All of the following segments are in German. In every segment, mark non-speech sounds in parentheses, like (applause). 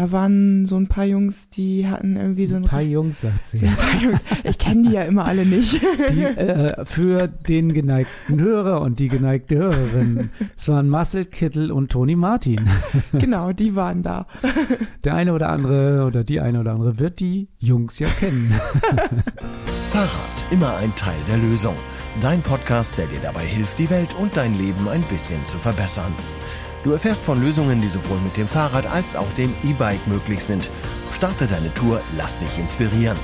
Da waren so ein paar Jungs, die hatten irgendwie so ein paar Jungs, sagt sie. (laughs) Ein paar Jungs. Ich kenne die ja immer alle nicht. Die, äh, für den geneigten Hörer und die geneigte Hörerin. Es waren Marcel Kittel und Toni Martin. (laughs) Genau, die waren da. Der eine oder andere oder die eine oder andere wird die Jungs ja kennen. (laughs) Fahrrad, immer ein Teil der Lösung. Dein Podcast, der dir dabei hilft, die Welt und dein Leben ein bisschen zu verbessern. Du erfährst von Lösungen, die sowohl mit dem Fahrrad als auch dem E-Bike möglich sind. Starte deine Tour, lass dich inspirieren.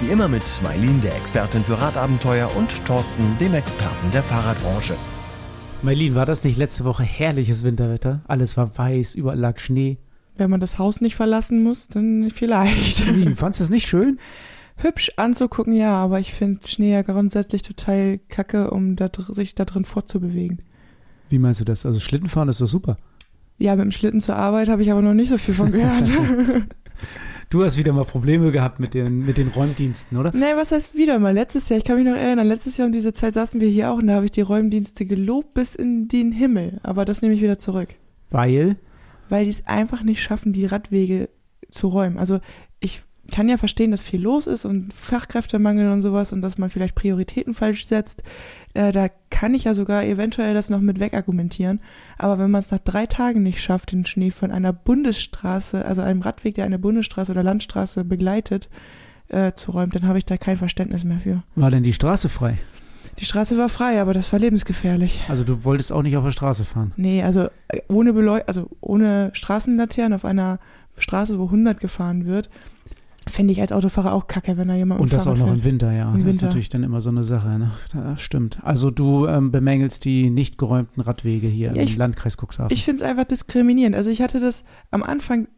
Wie immer mit Mailin, der Expertin für Radabenteuer, und Thorsten, dem Experten der Fahrradbranche. Mailin, war das nicht letzte Woche herrliches Winterwetter? Alles war weiß, überall lag Schnee. Wenn man das Haus nicht verlassen muss, dann vielleicht. (laughs) Wie, fandest du es nicht schön? Hübsch anzugucken, ja, aber ich finde Schnee ja grundsätzlich total kacke, um da, sich da drin fortzubewegen. Wie meinst du das? Also Schlittenfahren ist doch super. Ja, mit dem Schlitten zur Arbeit habe ich aber noch nicht so viel von (laughs) gehört. (laughs) du hast wieder mal Probleme gehabt mit den, mit den Räumdiensten, oder? Nee, was heißt wieder mal? Letztes Jahr, ich kann mich noch erinnern, letztes Jahr um diese Zeit saßen wir hier auch und da habe ich die Räumdienste gelobt bis in den Himmel. Aber das nehme ich wieder zurück. Weil? Weil die es einfach nicht schaffen, die Radwege zu räumen. Also ich kann ja verstehen, dass viel los ist und Fachkräftemangel und sowas und dass man vielleicht Prioritäten falsch setzt. Äh, da kann ich ja sogar eventuell das noch mit wegargumentieren. Aber wenn man es nach drei Tagen nicht schafft, den Schnee von einer Bundesstraße, also einem Radweg, der eine Bundesstraße oder Landstraße begleitet, äh, zu räumen, dann habe ich da kein Verständnis mehr für. War denn die Straße frei? Die Straße war frei, aber das war lebensgefährlich. Also du wolltest auch nicht auf der Straße fahren? Nee, also äh, ohne Beleu also ohne Straßenlaternen auf einer Straße, wo 100 gefahren wird, Fände ich als Autofahrer auch kacke, wenn da jemand Und das Fahrrad auch noch fährt. im Winter, ja. Im das Winter. ist natürlich dann immer so eine Sache. Ne? Das stimmt. Also du ähm, bemängelst die nicht geräumten Radwege hier Ja, im ich- Landkreis Cuxhaven. Ich finde es einfach diskriminierend. Also ich hatte das am Anfang,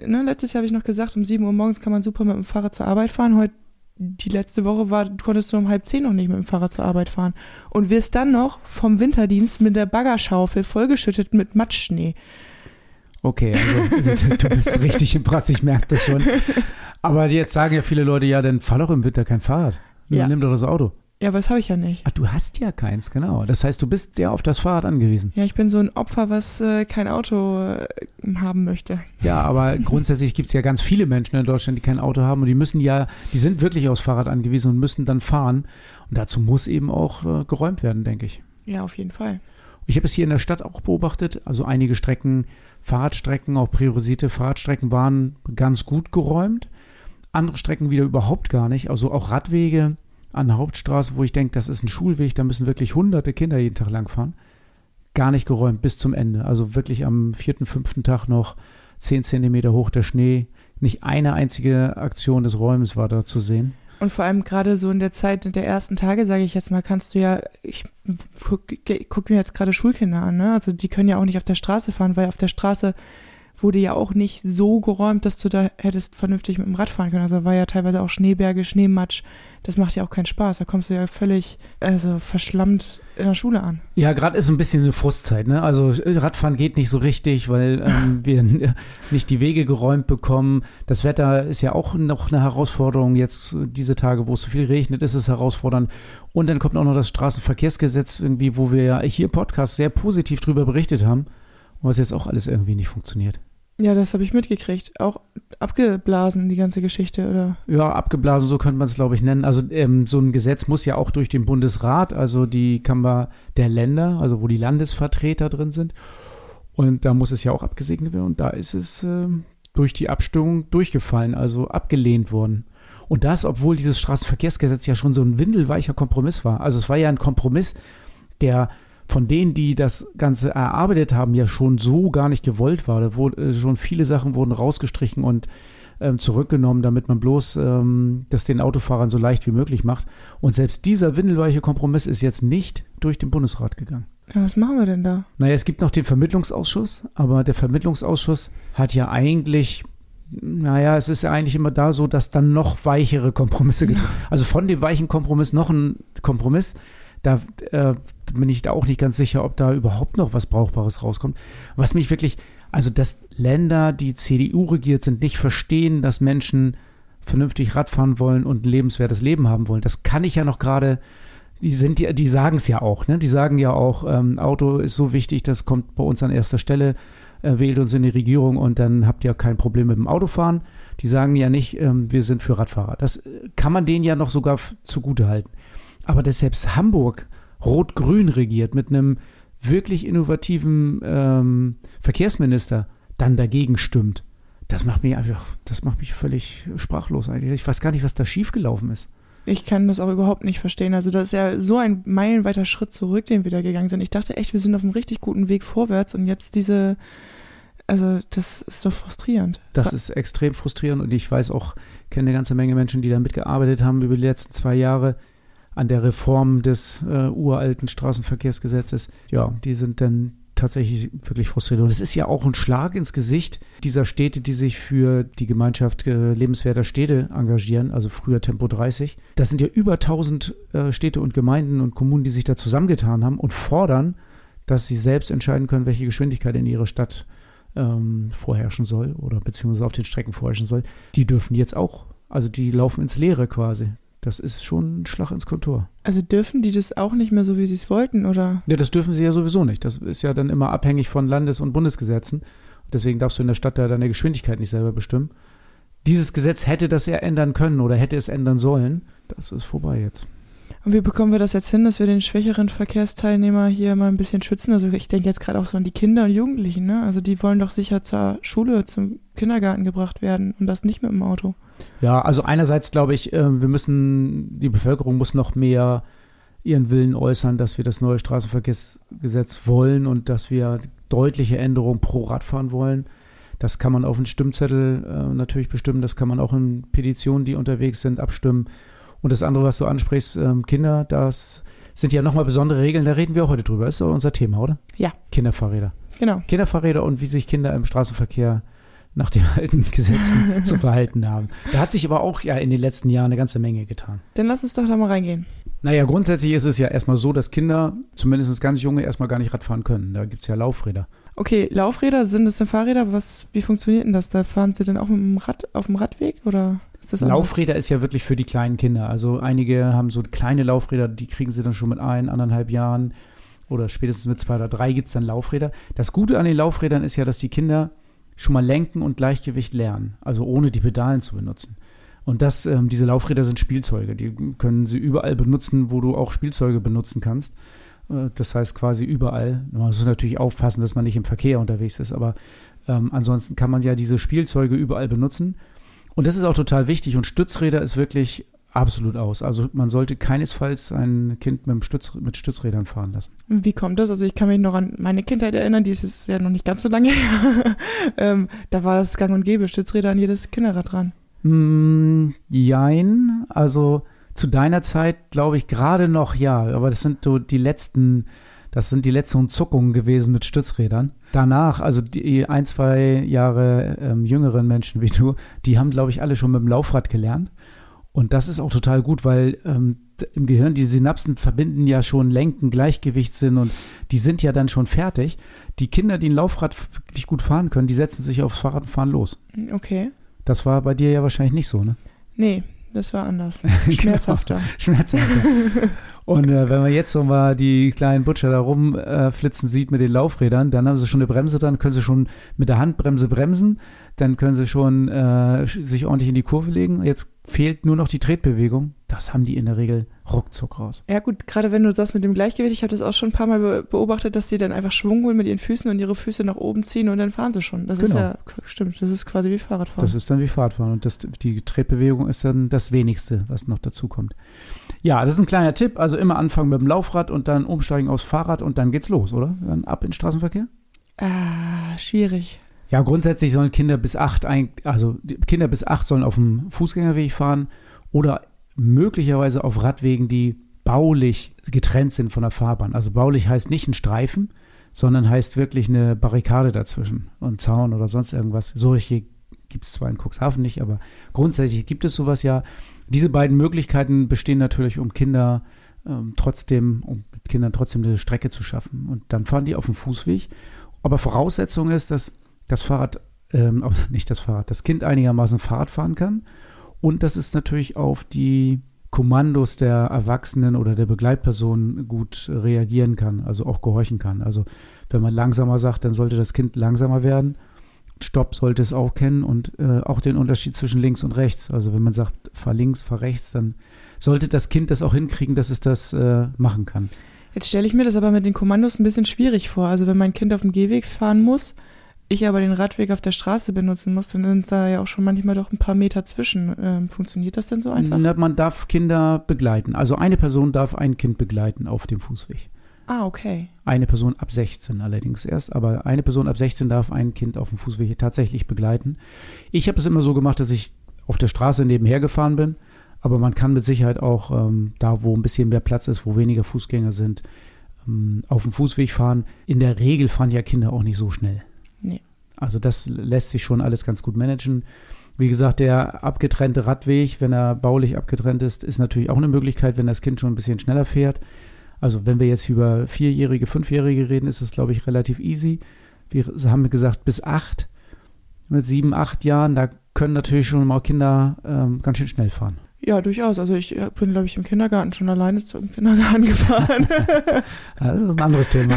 ne, letztes Jahr habe ich noch gesagt, um 7 Uhr morgens kann man super mit dem Fahrrad zur Arbeit fahren. Heute, die letzte Woche war, konntest du um halb zehn noch nicht mit dem Fahrrad zur Arbeit fahren. Und wirst dann noch vom Winterdienst mit der Baggerschaufel vollgeschüttet mit Matschschnee. Okay, also (laughs) du bist richtig im Prass, ich merke das schon. Aber jetzt sagen ja viele Leute, ja, dann fahr doch im Winter kein Fahrrad. Ja. Nimm doch das Auto. Ja, aber das habe ich ja nicht. Ach, du hast ja keins, genau. Das heißt, du bist ja auf das Fahrrad angewiesen. Ja, ich bin so ein Opfer, was äh, kein Auto äh, haben möchte. Ja, aber grundsätzlich gibt es ja ganz viele Menschen in Deutschland, die kein Auto haben und die müssen ja, die sind wirklich aufs Fahrrad angewiesen und müssen dann fahren. Und dazu muss eben auch äh, geräumt werden, denke ich. Ja, auf jeden Fall. Ich habe es hier in der Stadt auch beobachtet. Also einige Strecken, Fahrradstrecken, auch priorisierte Fahrradstrecken waren ganz gut geräumt. Andere Strecken wieder überhaupt gar nicht. Also auch Radwege an der Hauptstraße, wo ich denke, das ist ein Schulweg, da müssen wirklich hunderte Kinder jeden Tag langfahren. Gar nicht geräumt bis zum Ende. Also wirklich am vierten, fünften Tag noch zehn Zentimeter hoch der Schnee. Nicht eine einzige Aktion des Räumens war da zu sehen. Und vor allem gerade so in der Zeit der ersten Tage, sage ich jetzt mal, kannst du ja, ich guck, guck mir jetzt gerade Schulkinder an, ne? Also die können ja auch nicht auf der Straße fahren, weil auf der Straße wurde ja auch nicht so geräumt, dass du da hättest vernünftig mit dem Rad fahren können. Also war ja teilweise auch Schneeberge, Schneematsch. Das macht ja auch keinen Spaß. Da kommst du ja völlig also verschlammt in der Schule an. Ja, gerade ist ein bisschen eine Frustzeit, ne? Also äh, Radfahren geht nicht so richtig, weil ähm, (laughs) wir n- nicht die Wege geräumt bekommen. Das Wetter ist ja auch noch eine Herausforderung. Jetzt äh, diese Tage, wo es so viel regnet, ist es herausfordernd. Und dann kommt auch noch das Straßenverkehrsgesetz irgendwie, wo wir ja hier im Podcast sehr positiv drüber berichtet haben. Was jetzt auch alles irgendwie nicht funktioniert. Ja, das habe ich mitgekriegt. Auch abgeblasen, die ganze Geschichte, oder? Ja, abgeblasen, so könnte man es, glaube ich, nennen. Also ähm, so ein Gesetz muss ja auch durch den Bundesrat, also die Kammer der Länder, also wo die Landesvertreter drin sind. Und da muss es ja auch abgesegnet werden. Und da ist es ähm, durch die Abstimmung durchgefallen, also abgelehnt worden. Und das, obwohl dieses Straßenverkehrsgesetz ja schon so ein windelweicher Kompromiss war. Also es war ja ein Kompromiss, der von denen, die das Ganze erarbeitet haben, ja schon so gar nicht gewollt war. Da wurde, äh, schon viele Sachen wurden rausgestrichen und ähm, zurückgenommen, damit man bloß ähm, das den Autofahrern so leicht wie möglich macht. Und selbst dieser windelweiche Kompromiss ist jetzt nicht durch den Bundesrat gegangen. Ja, was machen wir denn da? Naja, es gibt noch den Vermittlungsausschuss, aber der Vermittlungsausschuss hat ja eigentlich, naja, es ist ja eigentlich immer da so, dass dann noch weichere Kompromisse getroffen Also von dem weichen Kompromiss noch ein Kompromiss. Da äh, bin ich da auch nicht ganz sicher, ob da überhaupt noch was Brauchbares rauskommt. Was mich wirklich, also dass Länder, die CDU regiert sind, nicht verstehen, dass Menschen vernünftig Radfahren wollen und ein lebenswertes Leben haben wollen. Das kann ich ja noch gerade, die sind ja, die sagen es ja auch, ne? Die sagen ja auch, ähm, Auto ist so wichtig, das kommt bei uns an erster Stelle. äh, wählt uns in die Regierung und dann habt ihr kein Problem mit dem Autofahren. Die sagen ja nicht, ähm, wir sind für Radfahrer. Das äh, kann man denen ja noch sogar zugute halten. Aber dass selbst Hamburg rot-grün regiert mit einem wirklich innovativen ähm, Verkehrsminister dann dagegen stimmt, das macht mich einfach, das macht mich völlig sprachlos eigentlich. Ich weiß gar nicht, was da schiefgelaufen ist. Ich kann das auch überhaupt nicht verstehen. Also das ist ja so ein meilenweiter Schritt zurück, den wir da gegangen sind. Ich dachte echt, wir sind auf einem richtig guten Weg vorwärts und jetzt diese, also das ist doch frustrierend. Das ist extrem frustrierend und ich weiß auch, kenne eine ganze Menge Menschen, die da mitgearbeitet haben über die letzten zwei Jahre an der Reform des äh, uralten Straßenverkehrsgesetzes. Ja, die sind dann tatsächlich wirklich frustriert. Und es ist ja auch ein Schlag ins Gesicht dieser Städte, die sich für die Gemeinschaft äh, lebenswerter Städte engagieren, also früher Tempo 30. Das sind ja über 1000 äh, Städte und Gemeinden und Kommunen, die sich da zusammengetan haben und fordern, dass sie selbst entscheiden können, welche Geschwindigkeit in ihrer Stadt ähm, vorherrschen soll oder beziehungsweise auf den Strecken vorherrschen soll. Die dürfen jetzt auch, also die laufen ins Leere quasi. Das ist schon ein Schlag ins Kontor. Also dürfen die das auch nicht mehr so, wie sie es wollten, oder? Ja, das dürfen sie ja sowieso nicht. Das ist ja dann immer abhängig von Landes- und Bundesgesetzen. Deswegen darfst du in der Stadt da deine Geschwindigkeit nicht selber bestimmen. Dieses Gesetz hätte das ja ändern können oder hätte es ändern sollen. Das ist vorbei jetzt. Und wie bekommen wir das jetzt hin, dass wir den schwächeren Verkehrsteilnehmer hier mal ein bisschen schützen? Also ich denke jetzt gerade auch so an die Kinder und Jugendlichen, ne? Also die wollen doch sicher zur Schule, zum Kindergarten gebracht werden und das nicht mit dem Auto. Ja, also einerseits glaube ich, äh, wir müssen, die Bevölkerung muss noch mehr ihren Willen äußern, dass wir das neue Straßenverkehrsgesetz wollen und dass wir deutliche Änderungen pro Radfahren wollen. Das kann man auf einen Stimmzettel äh, natürlich bestimmen, das kann man auch in Petitionen, die unterwegs sind, abstimmen. Und das andere, was du ansprichst, ähm, Kinder, das sind ja nochmal besondere Regeln, da reden wir auch heute drüber. Ist doch unser Thema, oder? Ja. Kinderfahrräder. Genau. Kinderfahrräder und wie sich Kinder im Straßenverkehr nach den alten (laughs) Gesetzen zu (laughs) verhalten haben. Da hat sich aber auch ja in den letzten Jahren eine ganze Menge getan. Dann lass uns doch da mal reingehen. Naja, grundsätzlich ist es ja erstmal so, dass Kinder, zumindest ganz junge, erstmal gar nicht Radfahren können. Da gibt es ja Laufräder. Okay, Laufräder, sind es denn Fahrräder? Was, wie funktioniert denn das? Da fahren sie denn auch mit dem Rad auf dem Radweg oder ist das anders? Laufräder ist ja wirklich für die kleinen Kinder. Also einige haben so kleine Laufräder, die kriegen sie dann schon mit ein, anderthalb Jahren oder spätestens mit zwei oder drei gibt es dann Laufräder. Das Gute an den Laufrädern ist ja, dass die Kinder schon mal lenken und Gleichgewicht lernen, also ohne die Pedalen zu benutzen. Und das, ähm, diese Laufräder sind Spielzeuge, die können sie überall benutzen, wo du auch Spielzeuge benutzen kannst. Äh, das heißt quasi überall. Man muss natürlich aufpassen, dass man nicht im Verkehr unterwegs ist, aber ähm, ansonsten kann man ja diese Spielzeuge überall benutzen. Und das ist auch total wichtig. Und Stützräder ist wirklich absolut aus. Also man sollte keinesfalls ein Kind mit, Stütz, mit Stützrädern fahren lassen. Wie kommt das? Also ich kann mich noch an meine Kindheit erinnern, die ist jetzt ja noch nicht ganz so lange (laughs) her. ähm, da war das gang und gäbe, Stützräder an jedes Kinderrad dran. Mm, jein, also zu deiner Zeit glaube ich gerade noch ja, aber das sind so die letzten, das sind die letzten Zuckungen gewesen mit Stützrädern. Danach, also die ein, zwei Jahre ähm, jüngeren Menschen wie du, die haben glaube ich alle schon mit dem Laufrad gelernt. Und das ist auch total gut, weil ähm, im Gehirn die Synapsen verbinden ja schon Lenken, Gleichgewichtssinn und die sind ja dann schon fertig. Die Kinder, die ein Laufrad wirklich gut fahren können, die setzen sich aufs Fahrrad und fahren los. Okay. Das war bei dir ja wahrscheinlich nicht so, ne? Nee, das war anders. (laughs) Schmerzhafter. genau. Schmerzhafter. (laughs) Und äh, wenn man jetzt so mal die kleinen Butcher da rumflitzen äh, sieht mit den Laufrädern, dann haben sie schon eine Bremse dran, können sie schon mit der Handbremse bremsen, dann können sie schon äh, sich ordentlich in die Kurve legen. Jetzt fehlt nur noch die Tretbewegung. Das haben die in der Regel ruckzuck raus. Ja gut, gerade wenn du das mit dem Gleichgewicht, ich habe das auch schon ein paar Mal beobachtet, dass die dann einfach Schwung holen mit ihren Füßen und ihre Füße nach oben ziehen und dann fahren sie schon. Das genau. ist ja, stimmt, das ist quasi wie Fahrradfahren. Das ist dann wie Fahrradfahren und das, die Tretbewegung ist dann das Wenigste, was noch dazu kommt. Ja, das ist ein kleiner Tipp, also immer anfangen mit dem Laufrad und dann umsteigen aufs Fahrrad und dann geht's los, oder? Dann ab in den Straßenverkehr? Ah, schwierig. Ja, grundsätzlich sollen Kinder bis acht, also Kinder bis acht sollen auf dem Fußgängerweg fahren oder möglicherweise auf Radwegen, die baulich getrennt sind von der Fahrbahn. Also baulich heißt nicht ein Streifen, sondern heißt wirklich eine Barrikade dazwischen und Zaun oder sonst irgendwas. Solche gibt es zwar in Cuxhaven nicht, aber grundsätzlich gibt es sowas ja. Diese beiden Möglichkeiten bestehen natürlich, um Kinder ähm, trotzdem, um mit Kindern trotzdem eine Strecke zu schaffen. Und dann fahren die auf dem Fußweg. Aber Voraussetzung ist, dass das Fahrrad, ähm, (laughs) nicht das Fahrrad, das Kind einigermaßen Fahrrad fahren kann und dass es natürlich auf die Kommandos der Erwachsenen oder der Begleitperson gut reagieren kann, also auch gehorchen kann. Also wenn man langsamer sagt, dann sollte das Kind langsamer werden. Stopp sollte es auch kennen und äh, auch den Unterschied zwischen links und rechts. Also wenn man sagt, fahr links, fahr rechts, dann sollte das Kind das auch hinkriegen, dass es das äh, machen kann. Jetzt stelle ich mir das aber mit den Kommandos ein bisschen schwierig vor. Also wenn mein Kind auf dem Gehweg fahren muss, ich aber den Radweg auf der Straße benutzen muss, dann sind da ja auch schon manchmal doch ein paar Meter zwischen. Ähm, funktioniert das denn so einfach? Na, man darf Kinder begleiten. Also eine Person darf ein Kind begleiten auf dem Fußweg. Ah, okay. Eine Person ab 16 allerdings erst, aber eine Person ab 16 darf ein Kind auf dem Fußweg tatsächlich begleiten. Ich habe es immer so gemacht, dass ich auf der Straße nebenher gefahren bin, aber man kann mit Sicherheit auch ähm, da, wo ein bisschen mehr Platz ist, wo weniger Fußgänger sind, ähm, auf dem Fußweg fahren. In der Regel fahren ja Kinder auch nicht so schnell. Nee. Also das lässt sich schon alles ganz gut managen. Wie gesagt, der abgetrennte Radweg, wenn er baulich abgetrennt ist, ist natürlich auch eine Möglichkeit, wenn das Kind schon ein bisschen schneller fährt. Also wenn wir jetzt über Vierjährige, Fünfjährige reden, ist das, glaube ich, relativ easy. Wir haben gesagt, bis acht, mit sieben, acht Jahren, da können natürlich schon mal Kinder ähm, ganz schön schnell fahren. Ja, durchaus. Also ich äh, bin, glaube ich, im Kindergarten schon alleine zum Kindergarten (laughs) gefahren. (laughs) das ist ein anderes Thema.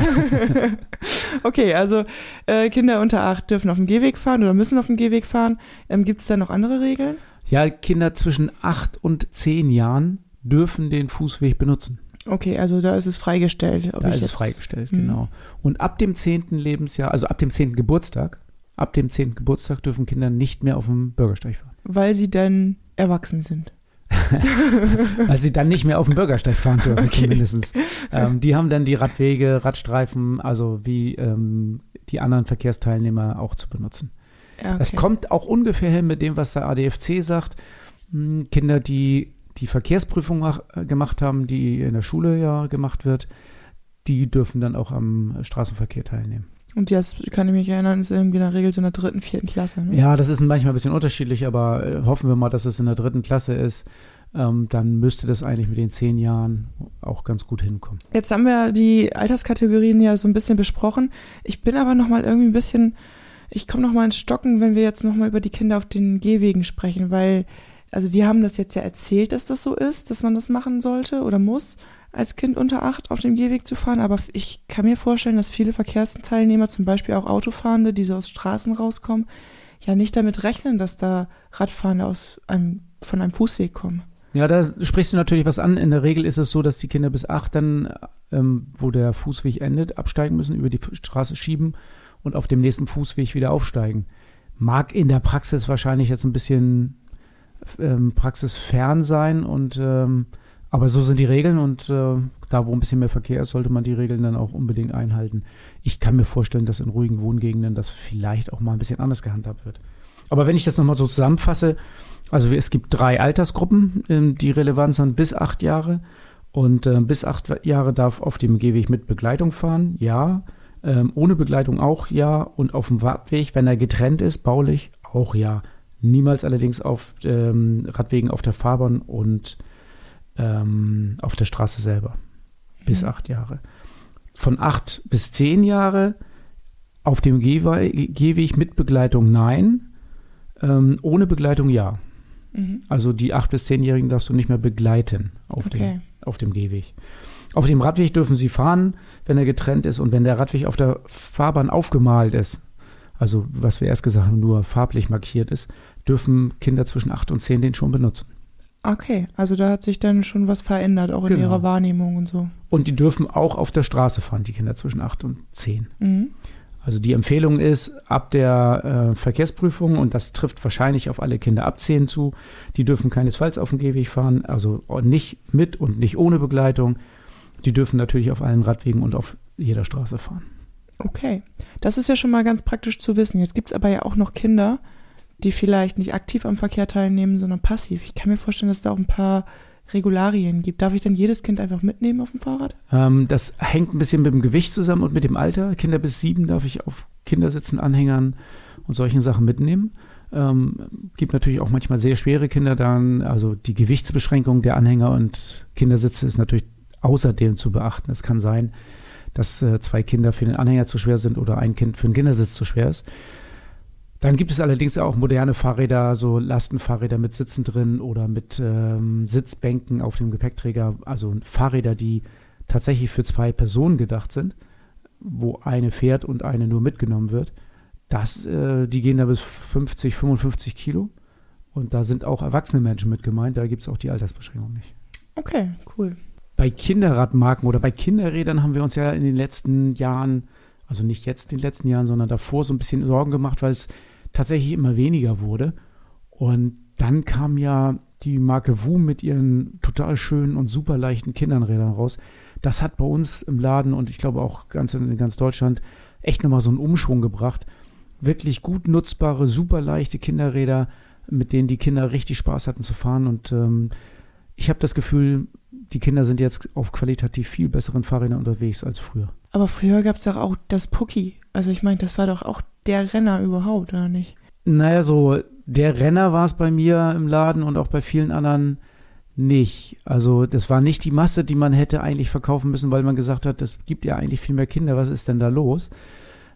(laughs) okay, also äh, Kinder unter acht dürfen auf dem Gehweg fahren oder müssen auf dem Gehweg fahren. Ähm, Gibt es da noch andere Regeln? Ja, Kinder zwischen acht und zehn Jahren dürfen den Fußweg benutzen. Okay, also da ist es freigestellt. da ist es freigestellt, mhm. genau. Und ab dem zehnten Lebensjahr, also ab dem zehnten Geburtstag, ab dem zehnten Geburtstag dürfen Kinder nicht mehr auf dem Bürgersteig fahren. Weil sie dann erwachsen sind. (laughs) Weil sie dann nicht mehr auf dem Bürgersteig fahren dürfen, okay. zumindest. Ähm, die haben dann die Radwege, Radstreifen, also wie ähm, die anderen Verkehrsteilnehmer auch zu benutzen. Okay. Das kommt auch ungefähr hin mit dem, was der ADFC sagt. Hm, Kinder, die die Verkehrsprüfung mach, äh, gemacht haben, die in der Schule ja gemacht wird, die dürfen dann auch am Straßenverkehr teilnehmen. Und das kann ich mich erinnern, ist irgendwie in der Regel so in der dritten, vierten Klasse. Ne? Ja, das ist manchmal ein bisschen unterschiedlich, aber äh, hoffen wir mal, dass es in der dritten Klasse ist. Ähm, dann müsste das eigentlich mit den zehn Jahren auch ganz gut hinkommen. Jetzt haben wir die Alterskategorien ja so ein bisschen besprochen. Ich bin aber noch mal irgendwie ein bisschen, ich komme noch mal ins Stocken, wenn wir jetzt noch mal über die Kinder auf den Gehwegen sprechen, weil also wir haben das jetzt ja erzählt, dass das so ist, dass man das machen sollte oder muss als Kind unter acht auf dem Gehweg zu fahren. Aber ich kann mir vorstellen, dass viele Verkehrsteilnehmer, zum Beispiel auch Autofahrende, die so aus Straßen rauskommen, ja nicht damit rechnen, dass da Radfahrende aus einem, von einem Fußweg kommen. Ja, da sprichst du natürlich was an. In der Regel ist es so, dass die Kinder bis acht dann, ähm, wo der Fußweg endet, absteigen müssen, über die Straße schieben und auf dem nächsten Fußweg wieder aufsteigen. Mag in der Praxis wahrscheinlich jetzt ein bisschen ähm, praxisfern sein und ähm, aber so sind die Regeln und äh, da, wo ein bisschen mehr Verkehr ist, sollte man die Regeln dann auch unbedingt einhalten. Ich kann mir vorstellen, dass in ruhigen Wohngegenden das vielleicht auch mal ein bisschen anders gehandhabt wird. Aber wenn ich das nochmal so zusammenfasse, also es gibt drei Altersgruppen, ähm, die relevant sind bis acht Jahre. Und äh, bis acht Jahre darf auf dem Gehweg mit Begleitung fahren, ja. Ähm, ohne Begleitung auch ja. Und auf dem Radweg, wenn er getrennt ist, baulich, auch ja. Niemals allerdings auf ähm, Radwegen auf der Fahrbahn und ähm, auf der Straße selber. Bis mhm. acht Jahre. Von acht bis zehn Jahre auf dem Gehwe Gehweg mit Begleitung nein. Ähm, ohne Begleitung ja. Mhm. Also die acht bis zehnjährigen darfst du nicht mehr begleiten auf, okay. dem, auf dem Gehweg. Auf dem Radweg dürfen sie fahren, wenn er getrennt ist und wenn der Radweg auf der Fahrbahn aufgemalt ist, also was wir erst gesagt haben, nur farblich markiert ist, dürfen Kinder zwischen 8 und 10 den schon benutzen. Okay, also da hat sich dann schon was verändert, auch in genau. ihrer Wahrnehmung und so. Und die dürfen auch auf der Straße fahren, die Kinder zwischen 8 und 10. Mhm. Also die Empfehlung ist, ab der äh, Verkehrsprüfung, und das trifft wahrscheinlich auf alle Kinder ab 10 zu, die dürfen keinesfalls auf dem Gehweg fahren, also nicht mit und nicht ohne Begleitung. Die dürfen natürlich auf allen Radwegen und auf jeder Straße fahren. Okay, das ist ja schon mal ganz praktisch zu wissen. Jetzt gibt es aber ja auch noch Kinder, die vielleicht nicht aktiv am Verkehr teilnehmen, sondern passiv. Ich kann mir vorstellen, dass da auch ein paar Regularien gibt. Darf ich dann jedes Kind einfach mitnehmen auf dem Fahrrad? Ähm, das hängt ein bisschen mit dem Gewicht zusammen und mit dem Alter. Kinder bis sieben darf ich auf Kindersitzen, Anhängern und solchen Sachen mitnehmen. Ähm, gibt natürlich auch manchmal sehr schwere Kinder dann. Also die Gewichtsbeschränkung der Anhänger und Kindersitze ist natürlich außerdem zu beachten. Es kann sein, dass äh, zwei Kinder für den Anhänger zu schwer sind oder ein Kind für den Kindersitz zu schwer ist. Dann gibt es allerdings auch moderne Fahrräder, so Lastenfahrräder mit Sitzen drin oder mit ähm, Sitzbänken auf dem Gepäckträger. Also Fahrräder, die tatsächlich für zwei Personen gedacht sind, wo eine fährt und eine nur mitgenommen wird. Das, äh, die gehen da bis 50, 55 Kilo. Und da sind auch erwachsene Menschen mit gemeint. Da gibt es auch die Altersbeschränkung nicht. Okay, cool. Bei Kinderradmarken oder bei Kinderrädern haben wir uns ja in den letzten Jahren, also nicht jetzt in den letzten Jahren, sondern davor so ein bisschen Sorgen gemacht, weil es tatsächlich immer weniger wurde. Und dann kam ja die Marke Woom mit ihren total schönen und super leichten Kindernrädern raus. Das hat bei uns im Laden und ich glaube auch ganz in ganz Deutschland echt nochmal so einen Umschwung gebracht. Wirklich gut nutzbare, super leichte Kinderräder, mit denen die Kinder richtig Spaß hatten zu fahren. Und ähm, ich habe das Gefühl, die Kinder sind jetzt auf qualitativ viel besseren Fahrrädern unterwegs als früher. Aber früher gab es doch auch das Pucki. Also ich meine, das war doch auch der Renner überhaupt, oder nicht? Naja, so der Renner war es bei mir im Laden und auch bei vielen anderen nicht. Also das war nicht die Masse, die man hätte eigentlich verkaufen müssen, weil man gesagt hat, das gibt ja eigentlich viel mehr Kinder, was ist denn da los?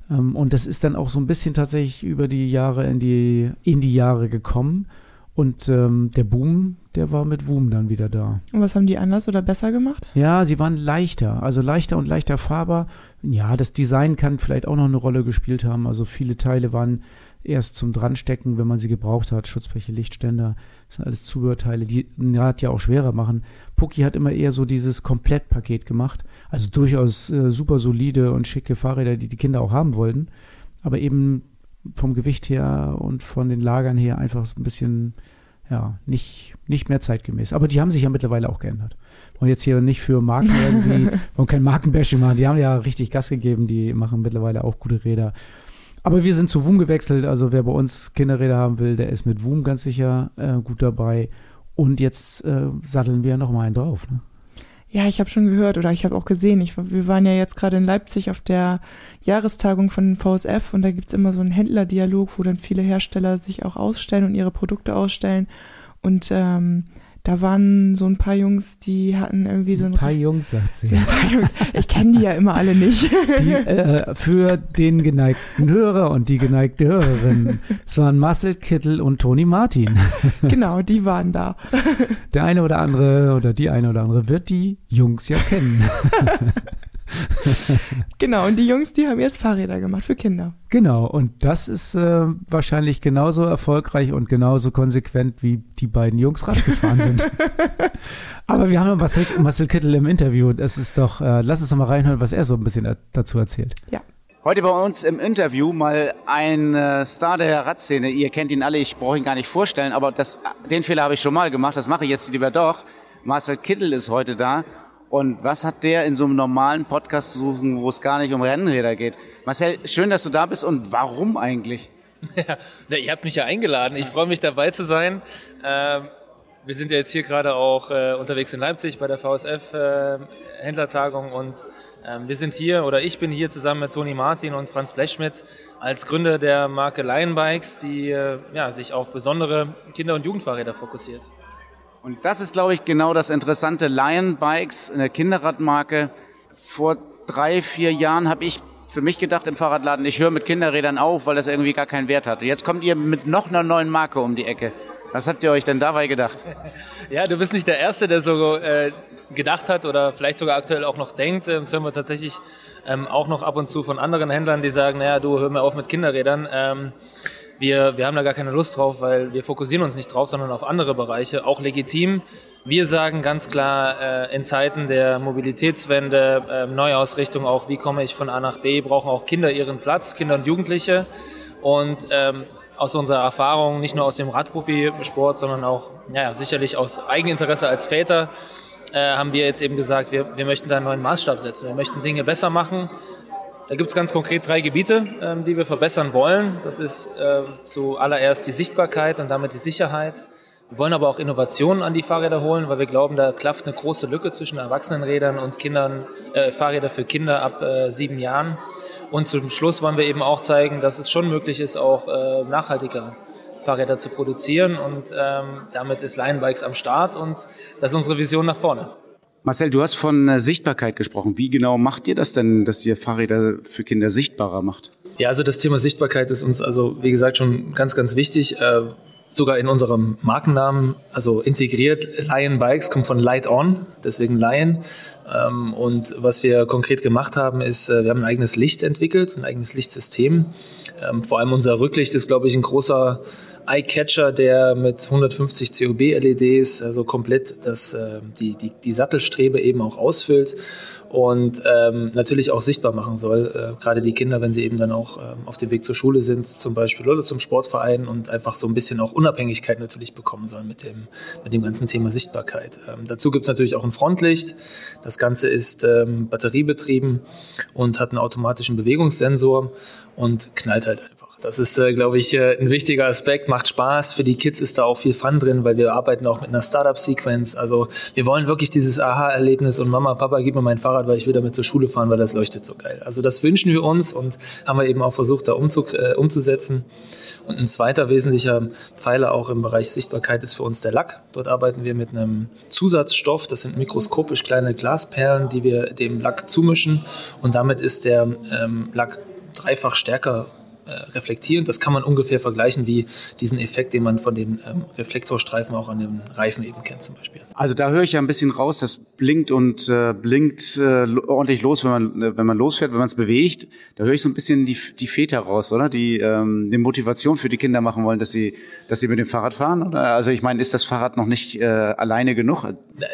Ähm, und das ist dann auch so ein bisschen tatsächlich über die Jahre in die, in die Jahre gekommen. Und ähm, der Boom, der war mit Woom dann wieder da. Und was haben die anders oder besser gemacht? Ja, sie waren leichter, also leichter und leichter fahrbar. Ja, das Design kann vielleicht auch noch eine Rolle gespielt haben. Also viele Teile waren erst zum Dranstecken, wenn man sie gebraucht hat. Schutzfläche, Lichtständer, das sind alles Zubehörteile, die ein Rad ja auch schwerer machen. Pucki hat immer eher so dieses Komplettpaket gemacht. Also durchaus äh, super solide und schicke Fahrräder, die die Kinder auch haben wollten. Aber eben vom Gewicht her und von den Lagern her einfach so ein bisschen, ja, nicht, nicht mehr zeitgemäß. Aber die haben sich ja mittlerweile auch geändert. Und jetzt hier nicht für Marken (laughs) irgendwie, wollen kein Markenbashing machen. Die haben ja richtig Gas gegeben, die machen mittlerweile auch gute Räder. Aber wir sind zu WUM gewechselt. Also wer bei uns Kinderräder haben will, der ist mit WUM ganz sicher äh, gut dabei. Und jetzt äh, satteln wir nochmal einen drauf. Ne? Ja, ich habe schon gehört oder ich habe auch gesehen. Ich, wir waren ja jetzt gerade in Leipzig auf der Jahrestagung von VSF und da gibt's immer so einen Händlerdialog, wo dann viele Hersteller sich auch ausstellen und ihre Produkte ausstellen. Und ähm, da waren so ein paar Jungs, die hatten irgendwie so ein. Ein paar Jungs, sagt sie. (laughs) ein paar Jungs. Ich kenne die ja immer alle nicht. Die, äh, für den geneigten Hörer und die geneigte Hörerin. Es waren Marcel Kittel und Toni Martin. (laughs) Genau, die waren da. Der eine oder andere oder die eine oder andere wird die Jungs ja kennen. (laughs) (laughs) genau, und die Jungs, die haben jetzt Fahrräder gemacht für Kinder. Genau, und das ist äh, wahrscheinlich genauso erfolgreich und genauso konsequent, wie die beiden Jungs Rad gefahren sind. (laughs) Aber wir haben ja Marcel, Marcel Kittel im Interview. Das ist doch, äh, lass uns doch mal reinhören, was er so ein bisschen dazu erzählt. Ja. Heute bei uns im Interview mal ein äh, Star der Radszene. Ihr kennt ihn alle, ich brauche ihn gar nicht vorstellen, aber das, den Fehler habe ich schon mal gemacht, das mache ich jetzt lieber doch. Marcel Kittel ist heute da und was hat der in so einem normalen Podcast zu suchen, wo es gar nicht um Rennräder geht? Marcel, schön, dass du da bist und warum eigentlich? (laughs) Ja, na, ihr habt mich ja eingeladen. Ich freue mich dabei zu sein. Ähm, wir sind ja jetzt hier gerade auch äh, unterwegs in Leipzig bei der VSF äh, Händlertagung und ähm, wir sind hier oder ich bin hier zusammen mit Toni Martin und Franz Blechschmidt als Gründer der Marke Lion Bikes, die äh, ja, sich auf besondere Kinder- und Jugendfahrräder fokussiert. Und das ist, glaube ich, genau das Interessante. Lion Bikes, eine Kinderradmarke. Vor drei, vier Jahren habe ich für mich gedacht im Fahrradladen, ich höre mit Kinderrädern auf, weil das irgendwie gar keinen Wert hat. Jetzt kommt ihr mit noch einer neuen Marke um die Ecke. Was habt ihr euch denn dabei gedacht? Ja, du bist nicht der Erste, der so äh, gedacht hat oder vielleicht sogar aktuell auch noch denkt. Das hören wir tatsächlich ähm, auch noch ab und zu von anderen Händlern, die sagen, naja, du hör mir auf mit Kinderrädern. Ähm, wir, wir haben da gar keine Lust drauf, weil wir fokussieren uns nicht drauf, sondern auf andere Bereiche, auch legitim. Wir sagen ganz klar, äh, in Zeiten der Mobilitätswende, äh, Neuausrichtung auch, wie komme ich von A nach B, brauchen auch Kinder ihren Platz, Kinder und Jugendliche. Und ähm, aus unserer Erfahrung, nicht nur aus dem Radprofisport, sondern auch ja, sicherlich aus Eigeninteresse als Väter, äh, haben wir jetzt eben gesagt, wir, wir möchten da einen neuen Maßstab setzen. Wir möchten Dinge besser machen, da gibt es ganz konkret drei Gebiete, ähm, die wir verbessern wollen. Das ist äh, zuallererst die Sichtbarkeit und damit die Sicherheit. Wir wollen aber auch Innovationen an die Fahrräder holen, weil wir glauben, da klafft eine große Lücke zwischen Erwachsenenrädern und Kindern, äh, Fahrräder für Kinder ab äh, sieben Jahren. Und zum Schluss wollen wir eben auch zeigen, dass es schon möglich ist, auch äh, nachhaltiger Fahrräder zu produzieren. Und ähm, damit ist Lionbikes am Start und das ist unsere Vision nach vorne. Marcel, du hast von Sichtbarkeit gesprochen. Wie genau macht ihr das denn, dass ihr Fahrräder für Kinder sichtbarer macht? Ja, also das Thema Sichtbarkeit ist uns also, wie gesagt, schon ganz, ganz wichtig. Sogar in unserem Markennamen, also integriert. Lion Bikes kommt von Light On, deswegen Lion. Ähm, und was wir konkret gemacht haben, ist, äh, wir haben ein eigenes Licht entwickelt, ein eigenes Lichtsystem. Ähm, vor allem unser Rücklicht ist, glaube ich, ein großer Eye-Catcher, der mit 150 COB-LEDs also komplett das, äh, die, die, die Sattelstrebe eben auch ausfüllt und ähm, natürlich auch sichtbar machen soll. Äh, gerade die Kinder, wenn sie eben dann auch ähm, auf dem Weg zur Schule sind, zum Beispiel oder zum Sportverein und einfach so ein bisschen auch Unabhängigkeit natürlich bekommen sollen mit dem, mit dem ganzen Thema Sichtbarkeit. Ähm, dazu gibt's natürlich auch ein Frontlicht. Das Ganze ist ähm, batteriebetrieben und hat einen automatischen Bewegungssensor und knallt halt einfach. Das ist, äh, glaube ich, äh, ein wichtiger Aspekt. Macht Spaß. Für die Kids ist da auch viel Fun drin, weil wir arbeiten auch mit einer Startup-Sequenz. Also wir wollen wirklich dieses Aha-Erlebnis und Mama, Papa, gib mir mein Fahrrad, weil ich will damit zur Schule fahren, weil das leuchtet so geil. Also das wünschen wir uns und haben wir eben auch versucht, da umzu äh, umzusetzen. Und ein zweiter wesentlicher Pfeiler auch im Bereich Sichtbarkeit ist für uns der Lack. Dort arbeiten wir mit einem Zusatzstoff. Das sind mikroskopisch kleine Glasperlen, die wir dem Lack zumischen. Und damit ist der ähm, Lack dreifach stärker äh, reflektieren. Das kann man ungefähr vergleichen wie diesen Effekt, den man von den ähm, Reflektorstreifen auch an den Reifen eben kennt zum Beispiel. Also da höre ich ja ein bisschen raus, das blinkt und äh, blinkt äh, ordentlich los, wenn man, äh, wenn man losfährt, wenn man es bewegt. Da höre ich so ein bisschen die, die Väter raus, oder? Die ähm, eine Motivation für die Kinder machen wollen, dass sie, dass sie mit dem Fahrrad fahren. Oder? Also ich meine, ist das Fahrrad noch nicht äh, alleine genug?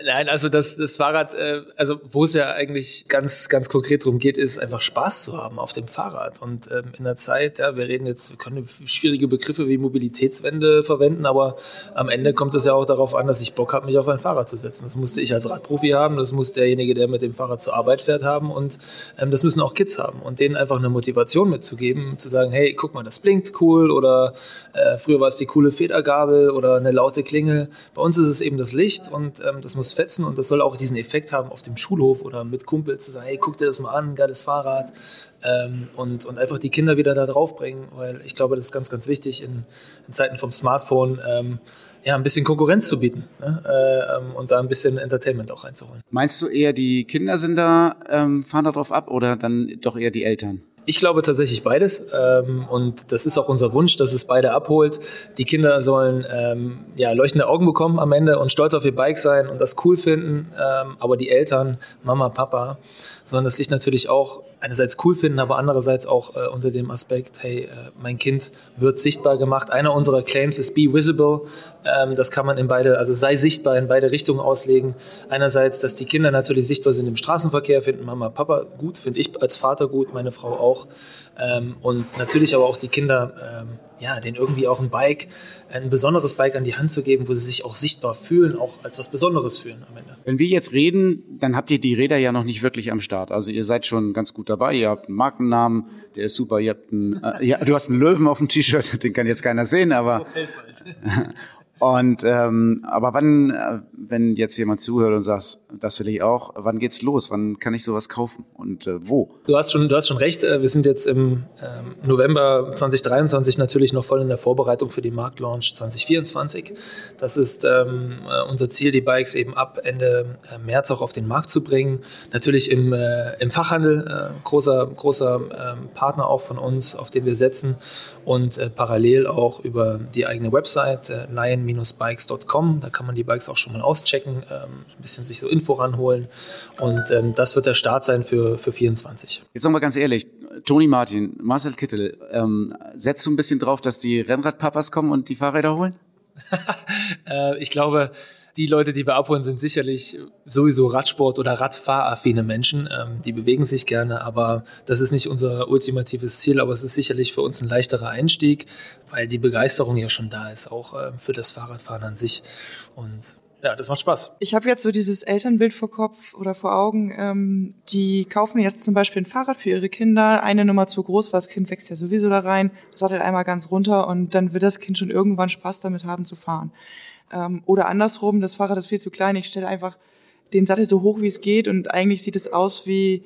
Nein, also das, das Fahrrad, äh, also wo es ja eigentlich ganz, ganz konkret darum geht, ist einfach Spaß zu haben auf dem Fahrrad. Und ähm, in der Zeit, ja, wir reden jetzt, wir können schwierige Begriffe wie Mobilitätswende verwenden, aber am Ende kommt es ja auch darauf an, dass ich Bock habe, mich auf ein Fahrrad Fahrrad zu setzen. Das musste ich als Radprofi haben, das muss derjenige, der mit dem Fahrrad zur Arbeit fährt, haben und ähm, das müssen auch Kids haben und denen einfach eine Motivation mitzugeben, zu sagen, hey, guck mal, das blinkt cool oder äh, früher war es die coole Federgabel oder eine laute Klingel. Bei uns ist es eben das Licht und ähm, das muss fetzen und das soll auch diesen Effekt haben auf dem Schulhof oder mit Kumpels zu sagen, hey, guck dir das mal an, geiles Fahrrad ähm, und, und einfach die Kinder wieder da drauf bringen, weil ich glaube, das ist ganz, ganz wichtig in, in Zeiten vom Smartphone. Ähm, ja, ein bisschen Konkurrenz zu bieten ne? äh, ähm, und da ein bisschen Entertainment auch reinzuholen. Meinst du eher, die Kinder sind da, ähm, fahren da drauf ab oder dann doch eher die Eltern? Ich glaube tatsächlich beides ähm, und das ist auch unser Wunsch, dass es beide abholt. Die Kinder sollen ähm, ja, leuchtende Augen bekommen am Ende und stolz auf ihr Bike sein und das cool finden, ähm, aber die Eltern, Mama, Papa, sollen das Licht natürlich auch einerseits cool finden, aber andererseits auch äh, unter dem Aspekt, hey, äh, mein Kind wird sichtbar gemacht. Einer unserer Claims ist Be Visible. Das kann man in beide, also sei sichtbar in beide Richtungen auslegen. Einerseits, dass die Kinder natürlich sichtbar sind im Straßenverkehr, finden Mama, Papa gut, finde ich als Vater gut, meine Frau auch. Ähm, und natürlich aber auch die Kinder, ähm, ja, denen irgendwie auch ein Bike, ein besonderes Bike an die Hand zu geben, wo sie sich auch sichtbar fühlen, auch als was Besonderes fühlen am Ende. Wenn wir jetzt reden, dann habt ihr die Räder ja noch nicht wirklich am Start. Also ihr seid schon ganz gut dabei. Ihr habt einen Markennamen, der ist super. Ihr habt einen, äh, ja, du hast einen Löwen auf dem T-Shirt, (laughs) den kann jetzt keiner sehen, aber (laughs) (laughs) Und ähm, aber wann, äh, wenn jetzt jemand zuhört und sagt, das will ich auch, wann geht's los? Wann kann ich sowas kaufen und äh, wo? Du hast schon, du hast schon recht. Äh, wir sind jetzt im ähm, November 2023 natürlich noch voll in der Vorbereitung für den Marktlaunch 2024. Das ist ähm, äh, unser Ziel, die Bikes eben ab Ende März auch auf den Markt zu bringen. Natürlich im, äh, im Fachhandel äh, großer großer äh, Partner auch von uns, auf den wir setzen und parallel auch über die eigene Website äh, Lion bikescom Da kann man die Bikes auch schon mal auschecken, ähm, ein bisschen sich so Info ranholen. Und ähm, das wird der Start sein für, für 24. Jetzt wir ganz ehrlich, Toni Martin, Marcel Kittel, ähm, setzt du ein bisschen drauf, dass die Rennradpapas kommen und die Fahrräder holen? ich glaube, die Leute, die wir abholen, sind sicherlich sowieso Radsport- oder Radfahraffine Menschen. Ähm, die bewegen sich gerne, aber das ist nicht unser ultimatives Ziel. Aber es ist sicherlich für uns ein leichterer Einstieg, weil die Begeisterung ja schon da ist, auch äh, für das Fahrradfahren an sich. Und ja, das macht Spaß. Ich habe jetzt so dieses Elternbild vor Kopf oder vor Augen. Ähm, die kaufen jetzt zum Beispiel ein Fahrrad für ihre Kinder, eine Nummer zu groß, weil das Kind wächst ja sowieso da rein, sattelt einmal ganz runter und dann wird das Kind schon irgendwann Spaß damit haben zu fahren. Ähm, oder andersrum, das Fahrrad ist viel zu klein, ich stelle einfach den Sattel so hoch, wie es geht und eigentlich sieht es aus wie,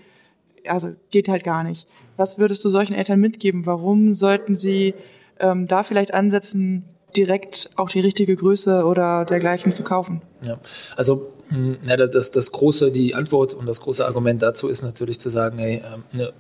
also geht halt gar nicht. Was würdest du solchen Eltern mitgeben? Warum sollten sie ähm, da vielleicht ansetzen, direkt auch die richtige Größe oder dergleichen zu kaufen? Ja, also hm, ja, das, das große, die Antwort und das große Argument dazu ist natürlich zu sagen, hey, ähm, eine